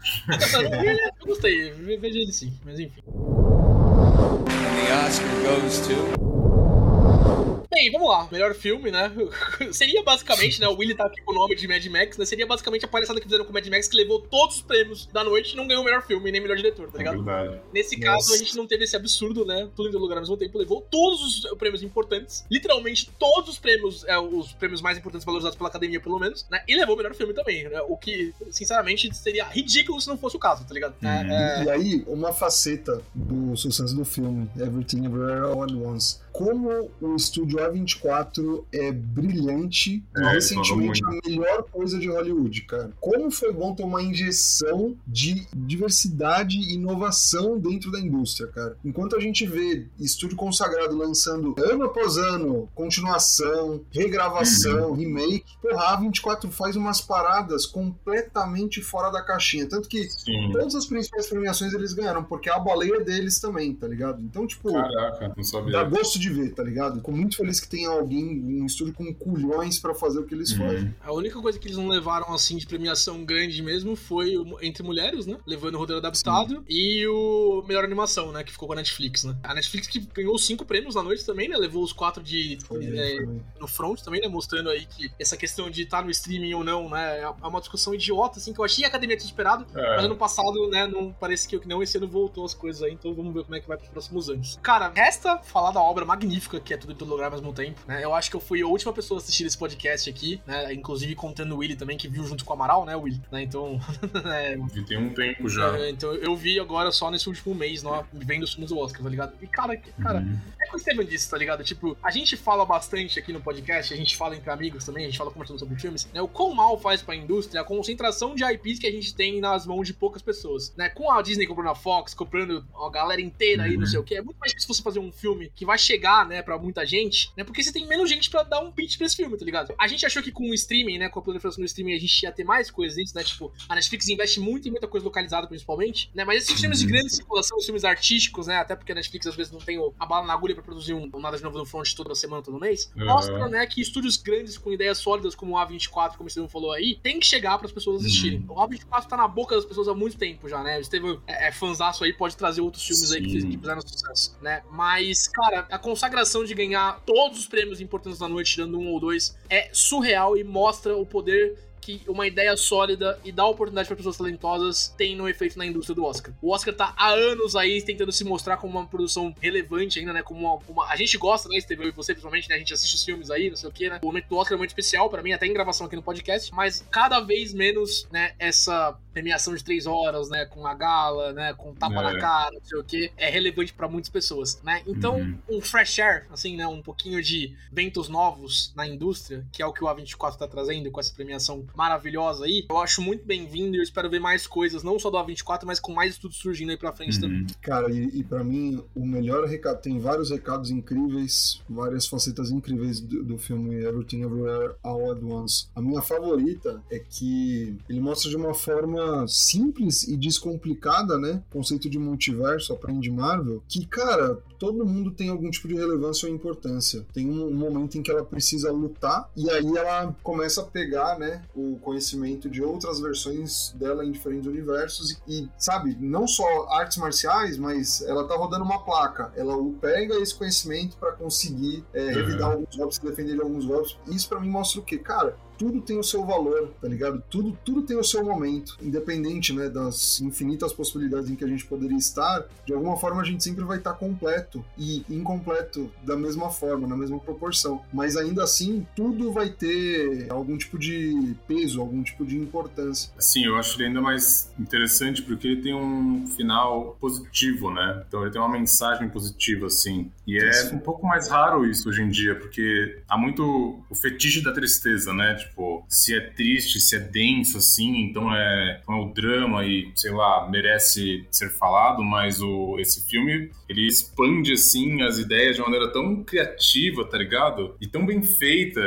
eu gostei, veja ele sim, mas enfim. And the Oscar goes to. Bem, vamos lá. Melhor filme, né? *laughs* Seria basicamente, né? O Willy tá aqui com o nome de Mad Max, né? Seria basicamente a palhaçada que fizeram com o Mad Max, que levou todos os prêmios da noite e não ganhou o melhor filme, nem melhor diretor, tá ligado? É verdade. Nesse Nossa. caso, a gente não teve esse absurdo, né? Tudo em todo lugar ao mesmo tempo. Levou todos os prêmios importantes. Literalmente todos os prêmios, é, os prêmios mais importantes valorizados pela academia, pelo menos, né? E levou o melhor filme também, né? O que, sinceramente, seria ridículo se não fosse o caso, tá ligado? É, é... E aí, uma faceta do sucesso do filme, Everything Everywhere All at Once como o estúdio A24 é brilhante é, e recentemente a melhor coisa de Hollywood, cara. Como foi bom ter uma injeção de diversidade e inovação dentro da indústria, cara. Enquanto a gente vê estúdio consagrado lançando ano após ano, continuação, regravação, uhum. remake, porra, a A24 faz umas paradas completamente fora da caixinha. Tanto que Sim. todas as principais premiações eles ganharam, porque a baleia deles também, tá ligado? Então, tipo, Caraca, não sabia. dá gosto de ver, tá ligado? Fico muito feliz que tem alguém, um estúdio com culhões para fazer o que eles uhum. fazem. A única coisa que eles não levaram, assim, de premiação grande mesmo foi o Entre Mulheres, né? Levando o roteiro adaptado Sim. e o Melhor Animação, né? Que ficou com a Netflix, né? A Netflix que ganhou cinco prêmios na noite também, né? Levou os quatro de... Foi, é, foi. No front também, né? Mostrando aí que essa questão de estar tá no streaming ou não, né? É uma discussão idiota, assim, que eu achei a academia tinha esperado. É. Mas ano passado, né? Não parece que não. Esse ano voltou as coisas aí. Então vamos ver como é que vai pros próximos anos. Cara, resta falar da obra magnífica que é tudo em todo lugar ao mesmo tempo, né? Eu acho que eu fui a última pessoa a assistir esse podcast aqui, né? Inclusive contando o Willy também, que viu junto com o Amaral, né, Willy? Né? Então. *laughs* é, e tem um tempo já. É, então eu vi agora só nesse último mês, não, vendo os filmes do Oscar, tá ligado? E cara, cara, uhum. é que o Steven disse, tá ligado? Tipo, a gente fala bastante aqui no podcast, a gente fala entre amigos também, a gente fala conversando sobre filmes, né? O quão mal faz pra indústria a concentração de IPs que a gente tem nas mãos de poucas pessoas, né? Com a Disney comprando a Fox, comprando a galera inteira aí, uhum. não sei o que, é muito mais difícil você fazer um filme que vai chegar, né, pra muita gente, né? Porque você tem menos gente para dar um pitch pra esse filme, tá ligado? A gente achou que com o streaming, né, com a proliferação do streaming, a gente ia ter mais coisas nisso, né? Tipo, a Netflix investe muito em muita coisa localizada, principalmente, né? Mas esses filmes de grande circulação, os filmes artísticos, né? Até porque a Netflix às vezes não tem a bala na agulha pra produzir um, um nada de novo no front toda semana, todo mês, uhum. mostra, né, que estúdios grandes com ideias sólidas, como o A24, como o Steven falou aí, tem que chegar para as pessoas assistirem. Uhum. O A24 tá na boca das pessoas há muito tempo já, né? O é, é fanzaço aí, pode trazer outros filmes Sim. aí que, que fizeram sucesso, né? Mas, cara, a consagração de ganhar todos os prêmios importantes na noite, tirando um ou dois, é surreal e mostra o poder que uma ideia sólida e dar oportunidade para pessoas talentosas tem no efeito na indústria do Oscar. O Oscar tá há anos aí tentando se mostrar como uma produção relevante ainda, né? Como uma, uma... a gente gosta, né, Esteve, eu e você principalmente, né? A gente assiste os filmes aí, não sei o que, né? O momento do Oscar é muito especial para mim, até em gravação aqui no podcast, mas cada vez menos, né, essa premiação de três horas, né, com a gala, né, com tapa é. na cara, não sei o que, é relevante para muitas pessoas, né? Então, uhum. um fresh air, assim, né, um pouquinho de ventos novos na indústria, que é o que o A24 tá trazendo com essa premiação maravilhosa aí, eu acho muito bem-vindo e eu espero ver mais coisas, não só do A24, mas com mais estudos surgindo aí pra frente uhum. também. Cara, e, e para mim, o melhor recado, tem vários recados incríveis, várias facetas incríveis do, do filme Everything Everywhere All at Once. A minha favorita é que ele mostra de uma forma simples e descomplicada, né? Conceito de multiverso, aprende Marvel, que, cara, todo mundo tem algum tipo de relevância ou importância. Tem um, um, momento em que ela precisa lutar e aí ela começa a pegar, né, o conhecimento de outras versões dela em diferentes universos e, sabe, não só artes marciais, mas ela tá rodando uma placa. Ela pega esse conhecimento para conseguir é, revidar uhum. alguns golpes, defender de alguns golpes. Isso para mim mostra o quê? Cara, tudo tem o seu valor, tá ligado? Tudo, tudo tem o seu momento, independente, né, das infinitas possibilidades em que a gente poderia estar, de alguma forma a gente sempre vai estar completo e incompleto da mesma forma, na mesma proporção. Mas ainda assim, tudo vai ter algum tipo de peso, algum tipo de importância. Sim, eu acho ele ainda mais interessante porque ele tem um final positivo, né? Então ele tem uma mensagem positiva, assim. E é um pouco mais raro isso hoje em dia, porque há muito o fetiche da tristeza, né? Tipo, tipo, se é triste, se é denso, assim, então é, então é o drama e, sei lá, merece ser falado, mas o, esse filme, ele expande, assim, as ideias de uma maneira tão criativa, tá ligado? E tão bem feita,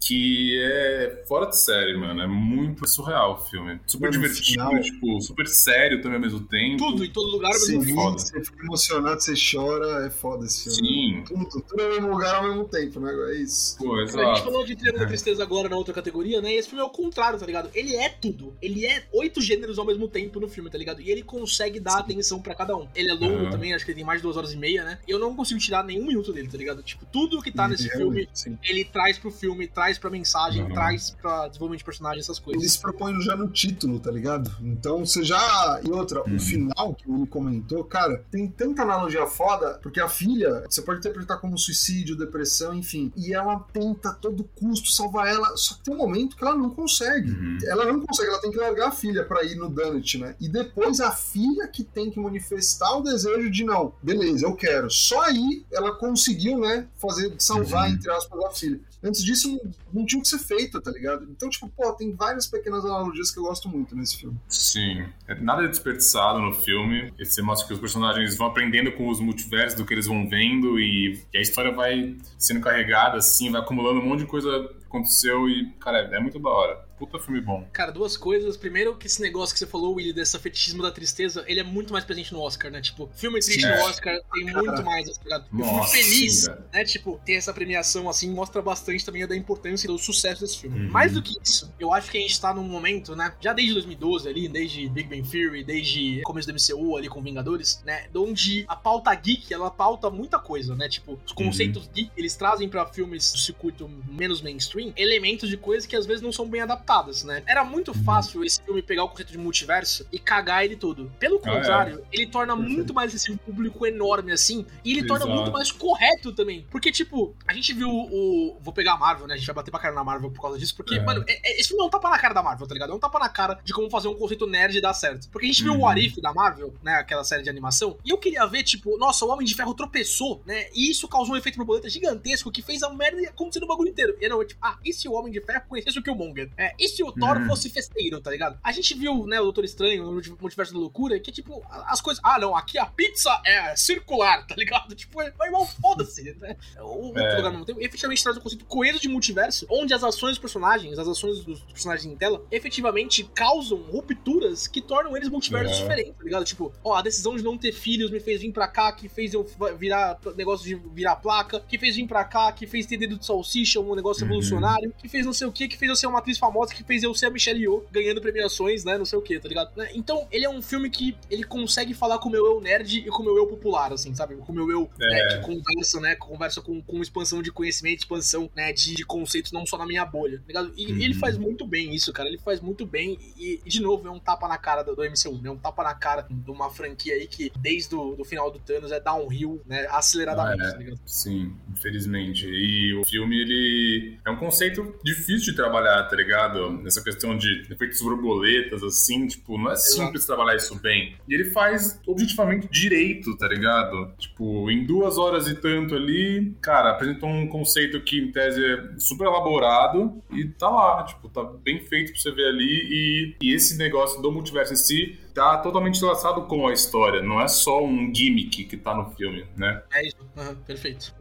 que é fora de série, mano. É muito surreal o filme. Super mano, divertido, final... tipo, super sério também ao mesmo tempo. Tudo, em todo lugar, ao mesmo foda. Você fica emocionado, você chora, é foda esse filme. Sim. Tudo, tudo no mesmo lugar ao mesmo tempo, né? É isso. Pô, exato. A gente falou de Triângulo da Tristeza agora na outra categoria, né? E esse filme é o contrário, tá ligado? Ele é tudo. Ele é oito gêneros ao mesmo tempo no filme, tá ligado? E ele consegue dar Sim. atenção pra cada um. Ele é longo uhum. também, acho que ele tem mais de duas horas e meia, né? Eu não consigo tirar nenhum minuto dele, tá ligado? Tipo, tudo que tá nesse filme, sim. ele traz pro filme, traz pra mensagem, uhum. traz pra desenvolvimento de personagem, essas coisas. Ele se propõe já no título, tá ligado? Então você já. E outra, uhum. o final que ele comentou, cara, tem tanta analogia foda, porque a filha, você pode interpretar como suicídio, depressão, enfim. E ela tenta a todo custo salvar ela, só que tem um momento que ela não consegue. Uhum. Ela não consegue, ela tem que largar a filha para ir no Donut, né? E depois a filha que tem que manifestar o desejo de não, beleza, eu quero. Só aí ela conseguiu, né, fazer salvar, uhum. entre aspas, a filha. Antes disso, não, tinha o que ser feito, tá ligado? Então, tipo, pô, tem várias pequenas analogias que eu gosto muito nesse filme. Sim. É nada é desperdiçado no filme. Você mostra que os personagens vão aprendendo com os multiversos do que eles vão vendo e, e a história vai sendo carregada, assim, vai acumulando um monte de coisa que aconteceu e, cara, é muito da hora. Puta filme bom. Cara, duas coisas. Primeiro, que esse negócio que você falou, Willy, dessa fetichismo da tristeza, ele é muito mais presente no Oscar, né? Tipo, filme triste no Oscar tem Cara. muito mais, tá ligado? Eu fico feliz, sim, né? Tipo, ter essa premiação assim mostra bastante também da importância e do sucesso desse filme. Uhum. Mais do que isso, eu acho que a gente tá num momento, né? Já desde 2012 ali, desde Big Bang Theory, desde começo do MCU ali com Vingadores, né? Onde a pauta geek, ela pauta muita coisa, né? Tipo, os conceitos uhum. geek, eles trazem para filmes do circuito menos mainstream elementos de coisas que às vezes não são bem adaptadas adaptadas, né? Era muito fácil esse filme pegar o conceito de multiverso e cagar ele todo. Pelo contrário, ah, é. ele torna Perfeito. muito mais esse público enorme assim, e ele Exato. torna muito mais correto também. Porque, tipo, a gente viu o. Vou pegar a Marvel, né? A gente vai bater pra cara na Marvel por causa disso, porque, é. mano, é, é, esse filme é um tapa na cara da Marvel, tá ligado? É um tapa na cara de como fazer um conceito nerd e dar certo. Porque a gente viu uhum. o Arif da Marvel, né? Aquela série de animação, e eu queria ver, tipo, nossa, o Homem de Ferro tropeçou, né? E isso causou um efeito borboleta gigantesco que fez a merda acontecer no bagulho inteiro. E não, tipo, ah, e se o Homem de Ferro conhecesse o Killmonger? É, e se o Thor uhum. fosse festeiro, tá ligado? A gente viu, né, o Doutor Estranho no Multiverso da Loucura, que, tipo, as coisas. Ah, não, aqui a pizza é circular, tá ligado? *laughs* Tipo, é, irmão, foda-se, né? O é. lugar mesmo tempo. Efetivamente traz um conceito coeso de multiverso, onde as ações dos personagens, as ações dos personagens em tela, efetivamente causam rupturas que tornam eles multiversos é. diferentes, tá ligado? Tipo, ó, a decisão de não ter filhos me fez vir pra cá, que fez eu virar negócio de virar placa, que fez vir pra cá, que fez ter dedo de salsicha, um negócio uhum. revolucionário, que fez não sei o que, que fez eu ser uma atriz famosa negócio que fez eu ser a Michelle Yeoh ganhando premiações, né? Não sei o que, tá ligado? Né, então, ele é um filme que ele consegue falar com o meu eu nerd e com o meu eu popular, assim, sabe? Com o meu eu É. né, que conversa, né? Conversa com, com expansão de conhecimento, expansão, né? De, de conceitos, não só na minha bolha, tá ligado? E Uhum. ele faz muito bem isso, cara. Ele faz muito bem. E, e, de novo, é um tapa na cara do, do MCU, né? Um tapa na cara de uma franquia aí que, desde o do final do Thanos, é downhill, né? Aceleradamente, Ah, é. tá ligado? Sim, infelizmente. E o filme, ele é um conceito difícil de trabalhar, tá ligado? Essa questão de efeitos borboletas, assim, tipo, não é simples trabalhar isso bem. E ele faz objetivamente direito, tá ligado? Tipo, em duas horas e tanto ali, cara, apresentou um conceito que, em tese, é super elaborado e tá lá, tipo, tá bem feito pra você ver ali. E, e esse negócio do multiverso em si tá totalmente relacionado com a história, não é só um gimmick que tá no filme, né? É isso. Aham, perfeito.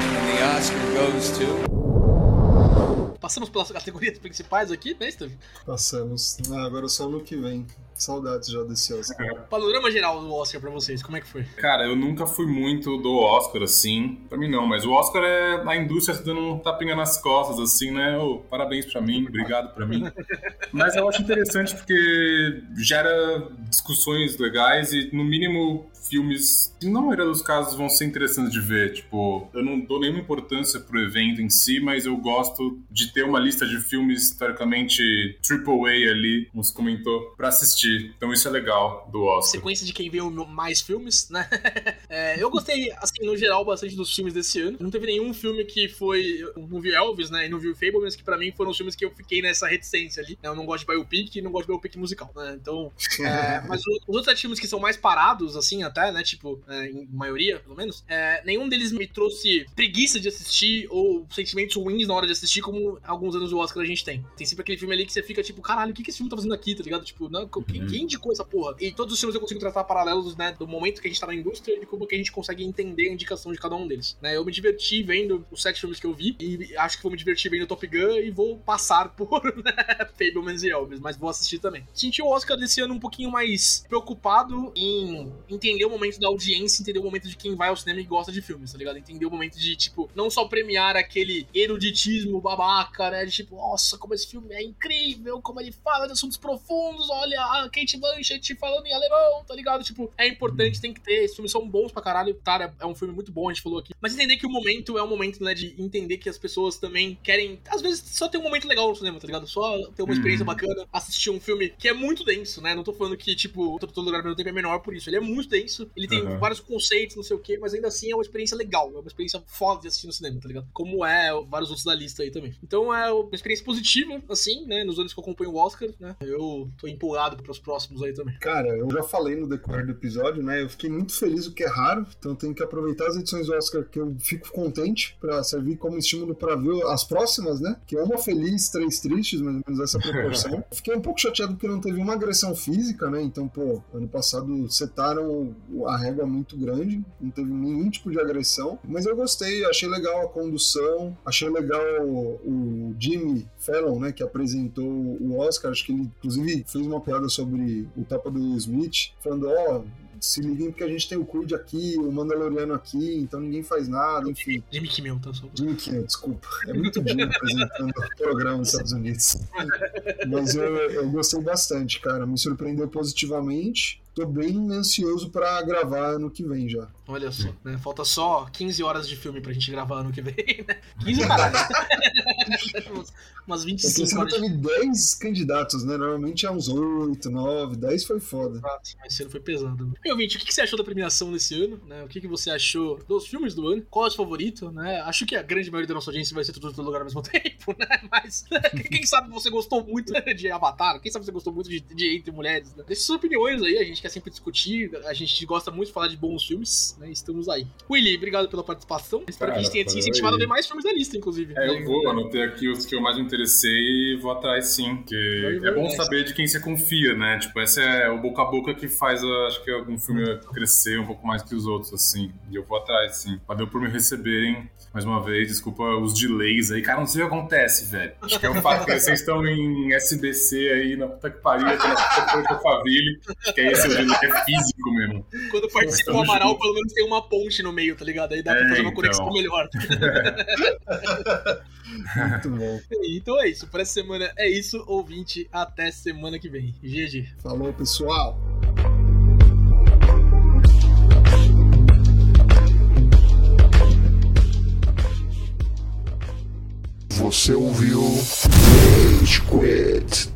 And the Oscar goes to. Passamos pelas categorias principais aqui, né, Steve? Passamos. Ah, agora só ano que vem. Saudades já desse Oscar. Panorama geral do Oscar pra vocês, como é que foi? Cara, eu nunca fui muito do Oscar, assim. Pra mim não, mas o Oscar é a indústria se dando um tapinha nas costas, assim, né? Ô, parabéns pra mim, obrigado pra mim. Mas eu acho interessante porque gera discussões legais e, no mínimo, filmes que, na maioria dos casos, vão ser interessantes de ver. Tipo, eu não dou nenhuma importância pro evento em si, mas eu gosto de ter uma lista de filmes, historicamente, AAA ali, como você comentou, pra assistir. Então isso é legal do Oscar. Sequência de quem viu mais filmes, né? *laughs* É, eu gostei, assim, no geral, bastante dos filmes desse ano. Não teve nenhum filme que foi. Eu não vi Elvis, né? E não vi o Fable, mas que pra mim foram os filmes que eu fiquei nessa reticência ali. Eu não gosto de biopic e não gosto de biopic musical, né? Então. é, *laughs* mas os outros filmes que são mais parados, assim, até, né? Tipo, é, em maioria, pelo menos, é, nenhum deles me trouxe preguiça de assistir ou sentimentos ruins na hora de assistir, como alguns anos do Oscar a gente tem. Tem sempre aquele filme ali que você fica tipo, caralho, o que, que esse filme tá fazendo aqui, tá ligado? Tipo, não, quem, quem indicou essa porra? E todos os filmes eu consigo tratar paralelos, né? Do momento que a gente tá na indústria e de como que a gente consegue entender a indicação de cada um deles. Né? Eu me diverti vendo os sete filmes que eu vi e acho que vou me divertir vendo Top Gun e vou passar *laughs* por né, Fablemans e Elvis, mas vou assistir também. Senti o Oscar desse ano um pouquinho mais preocupado em entender o momento da audiência, entender o momento de quem vai ao cinema e gosta de filmes, tá ligado? Entender o momento de, tipo, não só premiar aquele eruditismo babaca, né? De tipo, nossa, como esse filme é incrível, como ele fala de assuntos profundos, olha a Kate Blanchett falando em alemão, tá ligado? Tipo, é importante, tem que ter. Esses filmes são bons pra caralho. Cara, é um filme muito bom, a gente falou aqui. Mas entender que o momento é um momento, né, de entender que as pessoas também querem, às vezes, só ter um momento legal no cinema, tá ligado? Só ter uma experiência Uhum. bacana, assistir um filme que é muito denso, né? Não tô falando que, tipo, todo, todo lugar ao mesmo tempo é menor por isso. Ele é muito denso, ele tem Uhum. vários conceitos, não sei o quê, mas ainda assim é uma experiência legal, é uma experiência foda de assistir no cinema, tá ligado? Como é vários outros da lista aí também. Então é uma experiência positiva, assim, né? Nos anos que eu acompanho o Oscar, né? Eu tô empolgado pros próximos aí também. Cara, eu já falei no decorrer do episódio, né? Eu fiquei muito feliz, o que é raro, então eu tenho que aproveitar as edições do Oscar que eu fico contente pra servir como estímulo pra ver as próximas, né? Que é uma feliz, três tristes, mais ou menos essa proporção. *laughs* Fiquei um pouco chateado porque não teve uma agressão física, né? Então, pô, ano passado setaram a régua muito grande, não teve nenhum tipo de agressão, mas eu gostei, achei legal a condução, achei legal o Jimmy Fallon, né, que apresentou o Oscar, acho que ele inclusive fez uma piada sobre o tapa do Smith, falando, ó, se liguem porque a gente tem o Kud aqui, o Mandaloriano aqui, então ninguém faz nada, enfim. Jimmy Kimmel, tá? Só... Jimmy Kimmel, desculpa. É muito Jimmy apresentando o programa nos Estados Unidos. Mas eu, eu gostei bastante, cara. Me surpreendeu positivamente. Tô bem ansioso pra gravar ano que vem já. Olha só, né? Falta só 15 horas de filme pra gente gravar ano que vem, *laughs* né? 15 caralho. *laughs* Umas É que 25 esse ano horas de teve 10 candidatos, né? Normalmente é uns 8, 9, 10 foi foda. Exato, mas esse ano foi pesado. E ouvinte, o que você achou da premiação desse ano? Né? O que você achou dos filmes do ano? Qual é o seu favorito? Né? Acho que a grande maioria da nossa audiência vai ser tudo em todo lugar ao mesmo *laughs* tempo, né? Mas quem sabe você gostou muito de Avatar? Quem sabe você gostou muito de, de Entre Mulheres? Né? Deixe suas opiniões aí, a gente quer sempre discutir, a gente gosta muito de falar de bons filmes, né? Estamos aí. Willy, obrigado pela participação. Espero que a gente tenha te Cara, incentivado a valeu ver mais filmes da lista, inclusive. É, eu vou, anotei aqui os que eu mais me interessei e vou atrás sim, porque é bom saber de quem você confia, né? Tipo, esse é o boca a boca que faz, acho que algum filme crescer um pouco mais que os outros, assim. E eu vou atrás, sim. Valeu por me receberem mais uma vez, desculpa os delays aí. Cara, não sei o que acontece, velho. Acho que é o fato que vocês estão em SBC aí, na puta que pariu, aquela puta que Faville. Acho que é esse o ele é físico mesmo. Quando participa o Amaral, pelo menos tem uma ponte no meio, tá ligado? Aí dá pra É, fazer uma então. conexão melhor. *laughs* Muito bom. então é isso. Por essa semana é isso, ouvinte. Até semana que vem. GG. Falou, pessoal. Você ouviu Rage Quit.